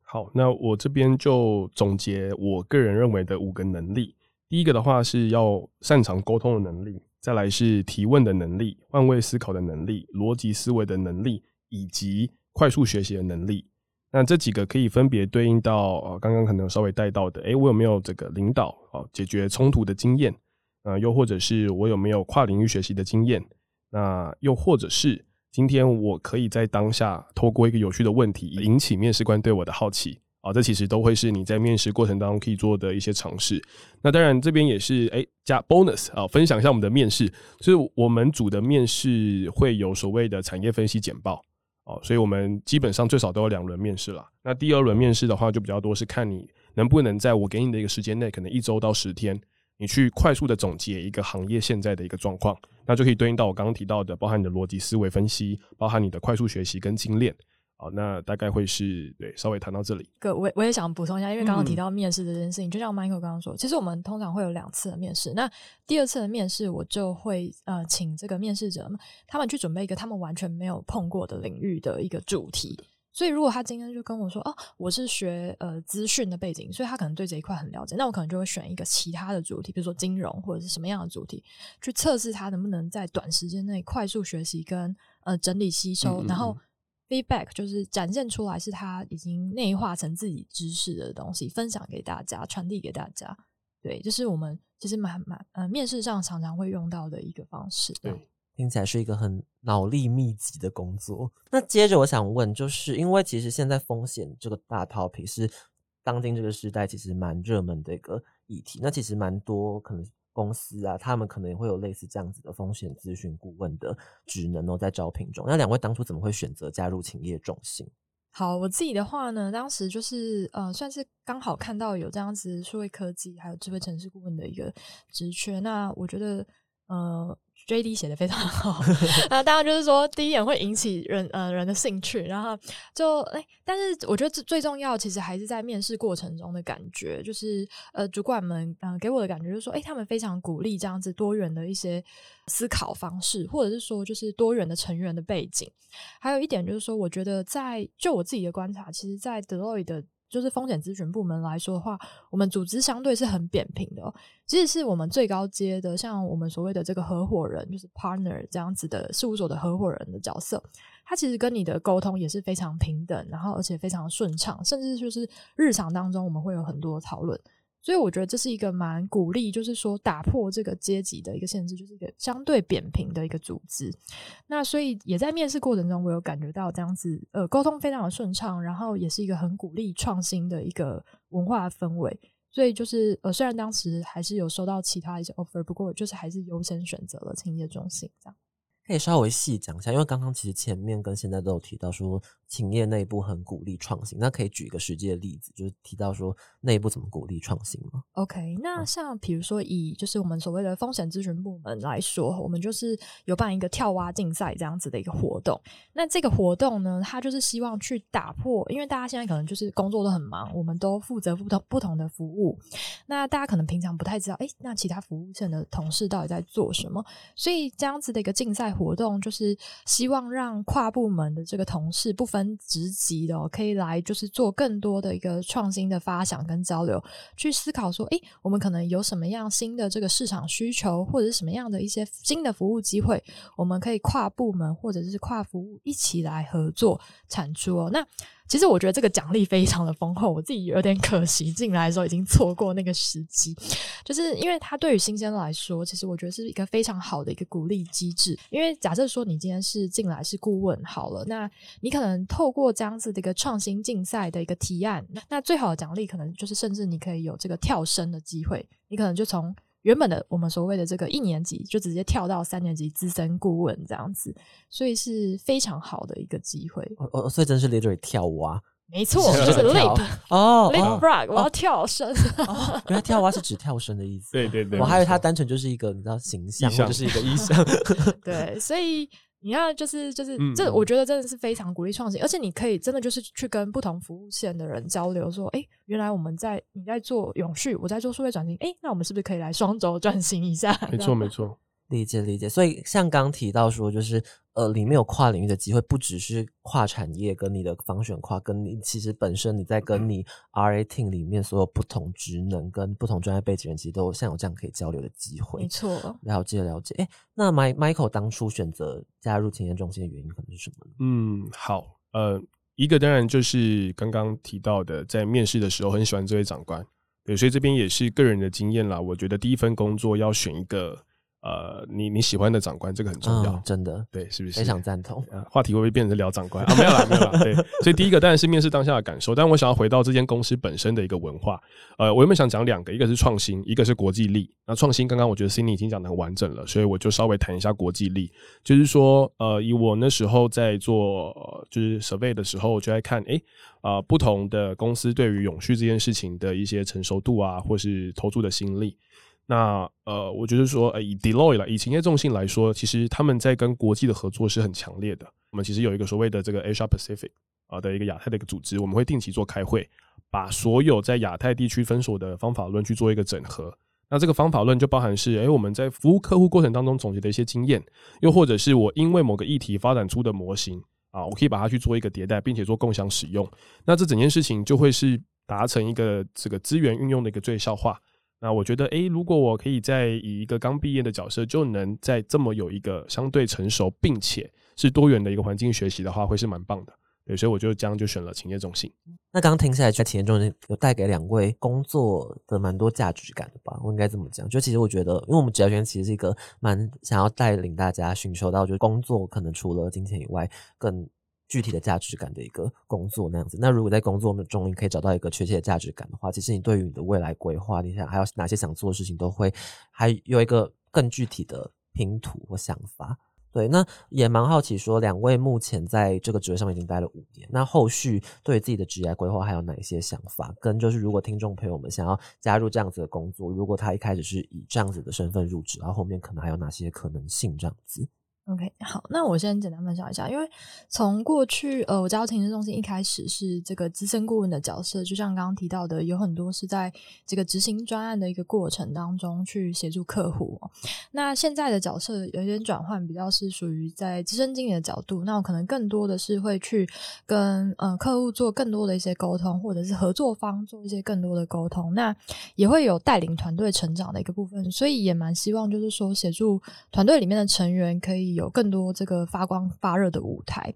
好，那我这边就总结我个人认为的五个能力。第一个的话是要擅长沟通的能力。再来是提问的能力、换位思考的能力、逻辑思维的能力，以及快速学习的能力。那这几个可以分别对应到呃，刚刚可能稍微带到的，诶，我有没有这个领导啊，解决冲突的经验？呃，又或者是我有没有跨领域学习的经验？那又或者是今天我可以在当下透过一个有趣的问题，引起面试官对我的好奇。啊，这其实都会是你在面试过程当中可以做的一些尝试。那当然，这边也是哎加 bonus 啊，分享一下我们的面试。就是我们组的面试会有所谓的产业分析简报哦，所以我们基本上最少都有两轮面试了。那第二轮面试的话，就比较多是看你能不能在我给你的一个时间内，可能一周到十天，你去快速的总结一个行业现在的一个状况，那就可以对应到我刚刚提到的，包含你的逻辑思维分析，包含你的快速学习跟精炼。好，那大概会是对，稍微谈到这里。哥我我也想补充一下，因为刚刚提到面试这件事情，就像 Michael 刚刚说，其实我们通常会有两次的面试。那第二次的面试，我就会呃请这个面试者他们去准备一个他们完全没有碰过的领域的一个主题。所以如果他今天就跟我说，哦，我是学呃资讯的背景，所以他可能对这一块很了解，那我可能就会选一个其他的主题，比如说金融或者是什么样的主题，去测试他能不能在短时间内快速学习跟呃整理吸收，然后。Feedback 就是展现出来是他已经内化成自己知识的东西，分享给大家，传递给大家。对，就是我们其实蛮蛮呃面试上常常会用到的一个方式。对，听起来是一个很脑力密集的工作。那接着我想问，就是因为其实现在风险这个大 topic 是当今这个时代其实蛮热门的一个议题。那其实蛮多可能。公司啊，他们可能也会有类似这样子的风险咨询顾问的职能哦，在招聘中。那两位当初怎么会选择加入企业中心？好，我自己的话呢，当时就是呃，算是刚好看到有这样子数位科技还有智慧城市顾问的一个职缺，那我觉得呃。J D 写的非常好，(laughs) 那当然就是说第一眼会引起人呃人的兴趣，然后就哎，但是我觉得最最重要其实还是在面试过程中的感觉，就是呃主管们呃给我的感觉就是说，哎，他们非常鼓励这样子多元的一些思考方式，或者是说就是多元的成员的背景，还有一点就是说，我觉得在就我自己的观察，其实，在 Deloitte 的。就是风险咨询部门来说的话，我们组织相对是很扁平的。即使是我们最高阶的，像我们所谓的这个合伙人，就是 partner 这样子的事务所的合伙人的角色，他其实跟你的沟通也是非常平等，然后而且非常顺畅，甚至就是日常当中我们会有很多讨论。所以我觉得这是一个蛮鼓励，就是说打破这个阶级的一个限制，就是一个相对扁平的一个组织。那所以也在面试过程中，我有感觉到这样子，呃，沟通非常的顺畅，然后也是一个很鼓励创新的一个文化氛围。所以就是呃，虽然当时还是有收到其他一些 offer，不过就是还是优先选择了青业中心这样。可以稍微细讲一下，因为刚刚其实前面跟现在都有提到说，企业内部很鼓励创新。那可以举一个实际的例子，就是提到说内部怎么鼓励创新吗？OK，那像比如说以就是我们所谓的风险咨询部门来说，我们就是有办一个跳蛙竞赛这样子的一个活动。那这个活动呢，它就是希望去打破，因为大家现在可能就是工作都很忙，我们都负责不同不同的服务。那大家可能平常不太知道，哎，那其他服务线的同事到底在做什么？所以这样子的一个竞赛。活动就是希望让跨部门的这个同事不分职级的，可以来就是做更多的一个创新的发想跟交流，去思考说，哎，我们可能有什么样新的这个市场需求，或者是什么样的一些新的服务机会，我们可以跨部门或者是跨服务一起来合作产出哦。那其实我觉得这个奖励非常的丰厚，我自己有点可惜，进来的时候已经错过那个时机，就是因为它对于新鲜来说，其实我觉得是一个非常好的一个鼓励机制。因为假设说你今天是进来是顾问好了，那你可能透过这样子的一个创新竞赛的一个提案，那最好的奖励可能就是甚至你可以有这个跳升的机会，你可能就从。原本的我们所谓的这个一年级，就直接跳到三年级资深顾问这样子，所以是非常好的一个机会。哦哦，所以真是 literally 跳蛙，没错，就是 (laughs) leap 哦，leapfrog，我要跳绳。原来跳蛙是指跳绳的意思。对对对，我还以为它单纯就是一个你知道形象，就是一个意象。(laughs) 对，所以。你要就是就是这，我觉得真的是非常鼓励创新，而且你可以真的就是去跟不同服务线的人交流，说，哎，原来我们在你在做永续，我在做数位转型，哎，那我们是不是可以来双轴 (laughs) 转型一下？没错，没错。理解理解，所以像刚提到说，就是呃，里面有跨领域的机会，不只是跨产业跟你的方选跨，跟你其实本身你在跟你 R A team 里面所有不同职能跟不同专业背景人，其实都像有这样可以交流的机会。没错，了解了解。哎，那 My Michael 当初选择加入青年中心的原因可能是什么呢？嗯，好，呃，一个当然就是刚刚提到的，在面试的时候很喜欢这位长官，对，所以这边也是个人的经验啦。我觉得第一份工作要选一个。呃，你你喜欢的长官，这个很重要，真的，对，是不是？非常赞同。话题会不会变成聊长官啊？没有啦，没有啦。对，所以第一个当然是面试当下的感受，但我想要回到这间公司本身的一个文化。呃，我原本想讲两个，一个是创新，一个是国际力。那创新刚刚我觉得 Cindy 已经讲的很完整了，所以我就稍微谈一下国际力。就是说，呃，以我那时候在做就是 survey 的时候，我就在看，哎，啊，不同的公司对于永续这件事情的一些成熟度啊，或是投注的心力。那呃，我觉得说，呃，以 Deloitte 来，以企业重性来说，其实他们在跟国际的合作是很强烈的。我们其实有一个所谓的这个 Asia Pacific 啊的一个亚太的一个组织，我们会定期做开会，把所有在亚太地区分手的方法论去做一个整合。那这个方法论就包含是，哎，我们在服务客户过程当中总结的一些经验，又或者是我因为某个议题发展出的模型啊，我可以把它去做一个迭代，并且做共享使用。那这整件事情就会是达成一个这个资源运用的一个最效化。那我觉得，诶，如果我可以在以一个刚毕业的角色，就能在这么有一个相对成熟并且是多元的一个环境学习的话，会是蛮棒的。对，所以我就这样就选了企业中心。那刚刚听下来，在企业中心有带给两位工作的蛮多价值感的吧？我应该这么讲。就其实我觉得，因为我们职业圈其实是一个蛮想要带领大家寻求到，就是工作可能除了金钱以外，更。具体的价值感的一个工作那样子，那如果在工作中你可以找到一个确切的价值感的话，其实你对于你的未来规划，你想还有哪些想做的事情，都会还有一个更具体的拼图或想法。对，那也蛮好奇，说两位目前在这个职位上面已经待了五年，那后续对自己的职业规划还有哪些想法？跟就是如果听众朋友们想要加入这样子的工作，如果他一开始是以这样子的身份入职，然后后面可能还有哪些可能性？这样子。OK，好，那我先简单分享一下，因为从过去，呃，我加入情绪中心一开始是这个资深顾问的角色，就像刚刚提到的，有很多是在这个执行专案的一个过程当中去协助客户。那现在的角色有点转换，比较是属于在资深经理的角度，那我可能更多的是会去跟嗯客户做更多的一些沟通，或者是合作方做一些更多的沟通，那也会有带领团队成长的一个部分，所以也蛮希望就是说协助团队里面的成员可以。有更多这个发光发热的舞台，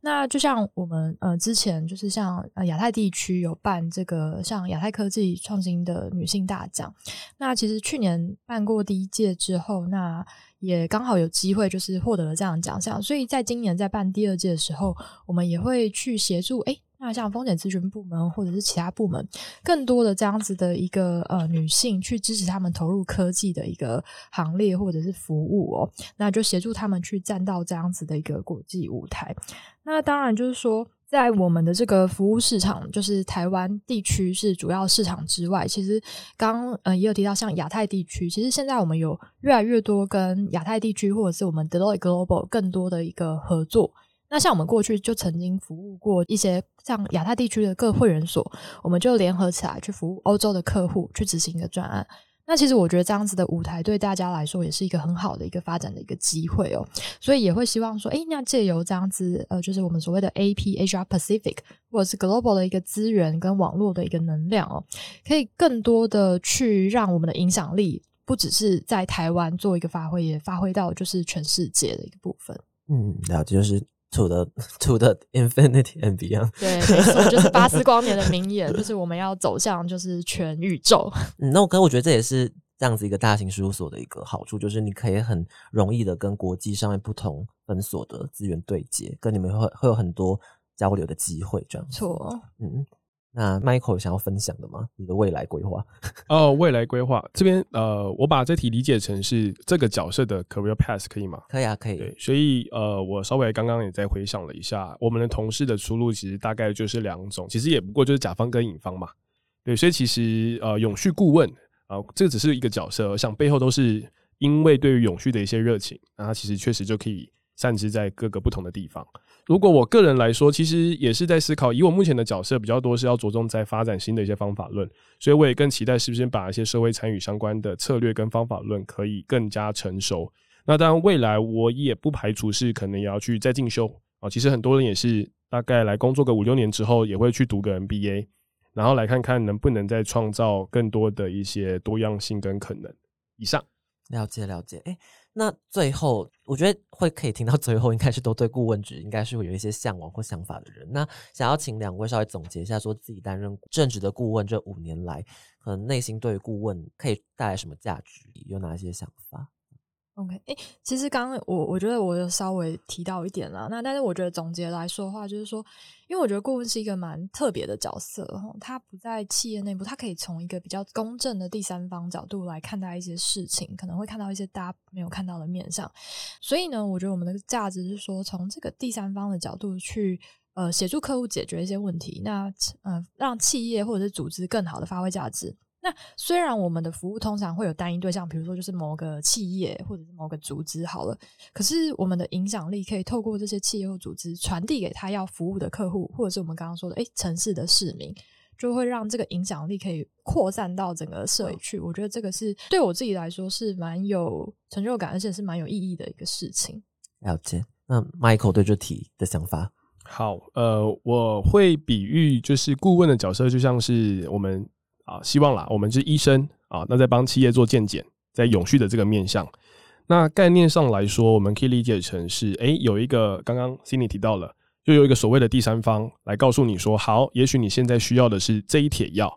那就像我们呃之前就是像呃亚太地区有办这个像亚太科技创新的女性大奖，那其实去年办过第一届之后，那也刚好有机会就是获得了这样的奖项，所以在今年在办第二届的时候，我们也会去协助哎。那像风险咨询部门或者是其他部门，更多的这样子的一个呃女性去支持他们投入科技的一个行列或者是服务哦，那就协助他们去站到这样子的一个国际舞台。那当然就是说，在我们的这个服务市场，就是台湾地区是主要市场之外，其实刚呃也有提到像亚太地区，其实现在我们有越来越多跟亚太地区或者是我们 Deloitte Global 更多的一个合作。那像我们过去就曾经服务过一些像亚太地区的各会员所，我们就联合起来去服务欧洲的客户，去执行一个专案。那其实我觉得这样子的舞台对大家来说也是一个很好的一个发展的一个机会哦。所以也会希望说，哎，那借由这样子，呃，就是我们所谓的 AP Asia Pacific 或者是 Global 的一个资源跟网络的一个能量哦，可以更多的去让我们的影响力不只是在台湾做一个发挥，也发挥到就是全世界的一个部分。嗯，了解，就是。To the to the infinity and beyond。对，没错，就是巴斯光年的名言，就是我们要走向就是全宇宙。(laughs) 嗯，那我可我觉得这也是这样子一个大型事务所的一个好处，就是你可以很容易的跟国际上面不同分所的资源对接，跟你们会会有很多交流的机会，这样。错，嗯。那 Michael 想要分享的吗？你的未来规划？(laughs) 哦，未来规划这边，呃，我把这题理解成是这个角色的 career path 可以吗？可以啊，可以。对，所以呃，我稍微刚刚也在回想了一下，我们的同事的出路其实大概就是两种，其实也不过就是甲方跟乙方嘛。对，所以其实呃，永续顾问啊，这个只是一个角色，我想背后都是因为对于永续的一些热情，那他其实确实就可以散置在各个不同的地方。如果我个人来说，其实也是在思考，以我目前的角色比较多是要着重在发展新的一些方法论，所以我也更期待是不是把一些社会参与相关的策略跟方法论可以更加成熟。那当然，未来我也不排除是可能也要去再进修啊。其实很多人也是大概来工作个五六年之后，也会去读个 MBA，然后来看看能不能再创造更多的一些多样性跟可能。以上，了解了解，哎。那最后，我觉得会可以听到最后，应该是都对顾问职应该是会有一些向往或想法的人。那想要请两位稍微总结一下，说自己担任正职的顾问这五年来，可能内心对于顾问可以带来什么价值，有哪些想法？OK，哎，其实刚刚我我觉得我有稍微提到一点了，那但是我觉得总结来说的话，就是说，因为我觉得顾问是一个蛮特别的角色，哈，他不在企业内部，他可以从一个比较公正的第三方角度来看待一些事情，可能会看到一些大家没有看到的面上，所以呢，我觉得我们的价值是说，从这个第三方的角度去呃协助客户解决一些问题，那呃让企业或者是组织更好的发挥价值。那虽然我们的服务通常会有单一对象，比如说就是某个企业或者是某个组织好了，可是我们的影响力可以透过这些企业或组织传递给他要服务的客户，或者是我们刚刚说的，哎，城市的市民，就会让这个影响力可以扩散到整个社会去。我觉得这个是对我自己来说是蛮有成就感，而且是蛮有意义的一个事情。了解。那 Michael 对这题的想法？好，呃，我会比喻就是顾问的角色，就像是我们。啊，希望啦，我们是医生啊，那在帮企业做健检，在永续的这个面向，那概念上来说，我们可以理解成是，哎，有一个刚刚 c i n y 提到了，就有一个所谓的第三方来告诉你说，好，也许你现在需要的是这一帖药，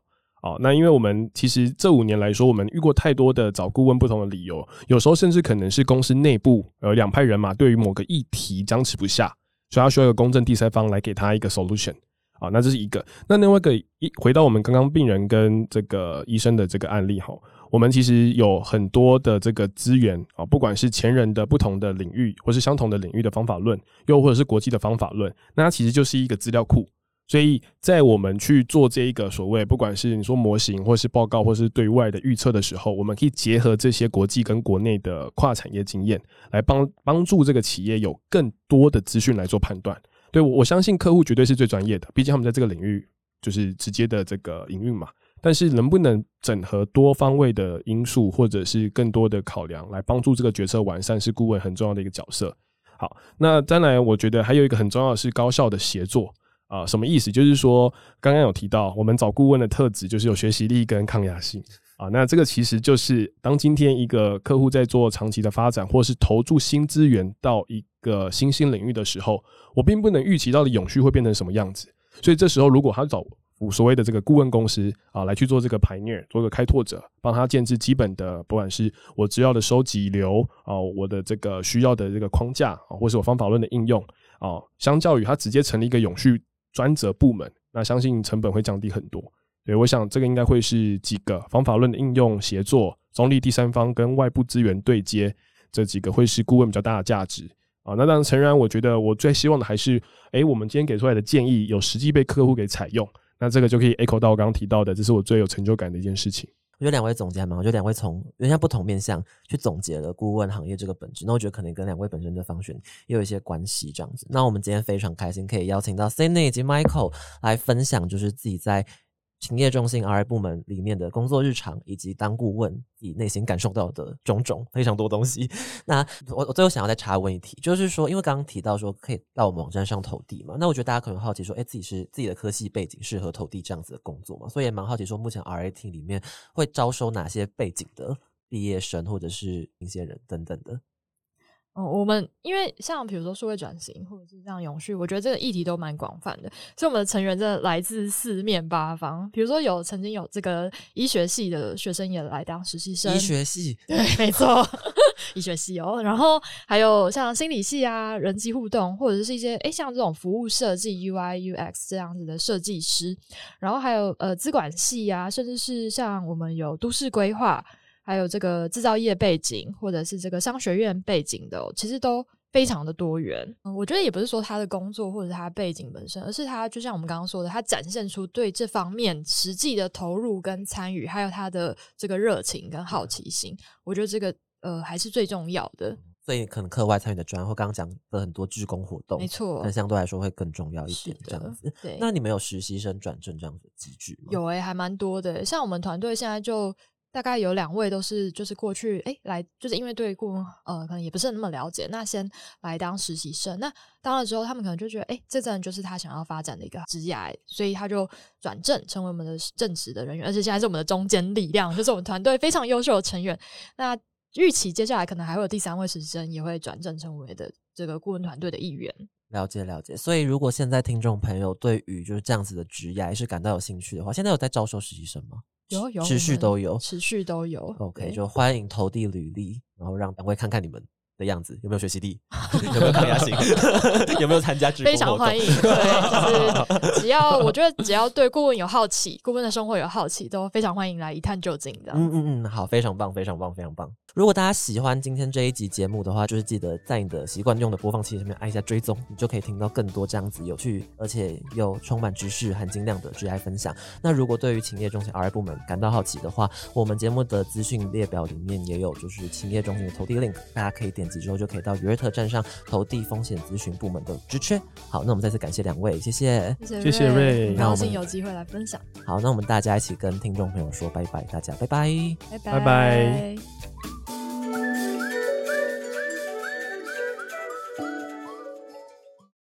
哦，那因为我们其实这五年来说，我们遇过太多的找顾问不同的理由，有时候甚至可能是公司内部呃两派人马对于某个议题僵持不下，所以他需要一个公正第三方来给他一个 solution。啊，那这是一个。那另外一个一回到我们刚刚病人跟这个医生的这个案例哈，我们其实有很多的这个资源啊，不管是前人的不同的领域，或是相同的领域的方法论，又或者是国际的方法论，那它其实就是一个资料库。所以在我们去做这一个所谓，不管是你说模型，或是报告，或是对外的预测的时候，我们可以结合这些国际跟国内的跨产业经验，来帮帮助这个企业有更多的资讯来做判断。对我，我相信客户绝对是最专业的，毕竟他们在这个领域就是直接的这个营运嘛。但是能不能整合多方位的因素，或者是更多的考量，来帮助这个决策完善，是顾问很重要的一个角色。好，那再来，我觉得还有一个很重要的是高效的协作。啊，什么意思？就是说，刚刚有提到，我们找顾问的特质就是有学习力跟抗压性啊。那这个其实就是当今天一个客户在做长期的发展，或是投注新资源到一个新兴领域的时候，我并不能预期到的永续会变成什么样子。所以这时候，如果他找所谓的这个顾问公司啊，来去做这个 pioneer，，做个开拓者，帮他建置基本的，不管是我资料的收集流啊，我的这个需要的这个框架啊，或是我方法论的应用啊，相较于他直接成立一个永续。专责部门，那相信成本会降低很多。对，我想这个应该会是几个方法论的应用、协作、中立第三方跟外部资源对接这几个会是顾问比较大的价值啊。那当然，诚然，我觉得我最希望的还是，哎，我们今天给出来的建议有实际被客户给采用，那这个就可以 echo 到我刚刚提到的，这是我最有成就感的一件事情。我觉得两位总结蛮好，我觉得两位从人家不同面向去总结了顾问行业这个本质。那我觉得可能跟两位本身的方选也有一些关系，这样子。那我们今天非常开心可以邀请到 c i n y 以及 Michael 来分享，就是自己在。勤业中心 R I 部门里面的工作日常，以及当顾问以内心感受到的种种非常多东西。那我我最后想要再插问一题，就是说，因为刚刚提到说可以到我们网站上投递嘛，那我觉得大家可能好奇说，哎，自己是自己的科系背景适合投递这样子的工作嘛？所以也蛮好奇说，目前 R I T 里面会招收哪些背景的毕业生或者是一些人等等的。哦，我们因为像比如说数位转型，或者是像永续，我觉得这个议题都蛮广泛的，所以我们的成员真的来自四面八方。比如说有曾经有这个医学系的学生也来当实习生，医学系对，没错，(laughs) 医学系哦。然后还有像心理系啊，人机互动，或者是一些诶像这种服务设计 UI UX 这样子的设计师。然后还有呃资管系啊，甚至是像我们有都市规划。还有这个制造业背景，或者是这个商学院背景的，其实都非常的多元。嗯，我觉得也不是说他的工作或者他背景本身，而是他就像我们刚刚说的，他展现出对这方面实际的投入跟参与，还有他的这个热情跟好奇心。我觉得这个呃还是最重要的。所以可能课外参与的专或刚刚讲的很多志工活动，没错，但相对来说会更重要一点。这样子，对。那你们有实习生转正这样子机制吗？有诶，还蛮多的。像我们团队现在就。大概有两位都是，就是过去哎来，就是因为对顾问呃可能也不是那么了解，那先来当实习生。那当了之后，他们可能就觉得哎，这人就是他想要发展的一个职业，所以他就转正成为我们的正职的人员，而且现在是我们的中坚力量，就是我们团队非常优秀的成员。那预期接下来可能还会有第三位实习生也会转正成为的这个顾问团队的一员。了解了解。所以如果现在听众朋友对于就是这样子的职业是感到有兴趣的话，现在有在招收实习生吗？有有持续都有，持续都有。OK，就欢迎投递履历，然后让单位看看你们。的样子有没有学习力？(laughs) 有没有抗压性？(laughs) 有没有参加？非常欢迎，对，就是只要我觉得只要对顾问有好奇，顾问的生活有好奇，都非常欢迎来一探究竟的。嗯嗯嗯，好，非常棒，非常棒，非常棒。如果大家喜欢今天这一集节目的话，就是记得在你的习惯用的播放器上面按一下追踪，你就可以听到更多这样子有趣而且又充满知识含金量的职爱分享。那如果对于勤业中心 RI 部门感到好奇的话，我们节目的资讯列表里面也有就是勤业中心的投递 link，大家可以点击。之后就可以到鱼瑞特站上投递风险咨询部门的职缺。好，那我们再次感谢两位，谢谢，谢谢瑞，高兴有机会来分享。好，那我们大家一起跟听众朋友说拜拜，大家拜拜，拜拜。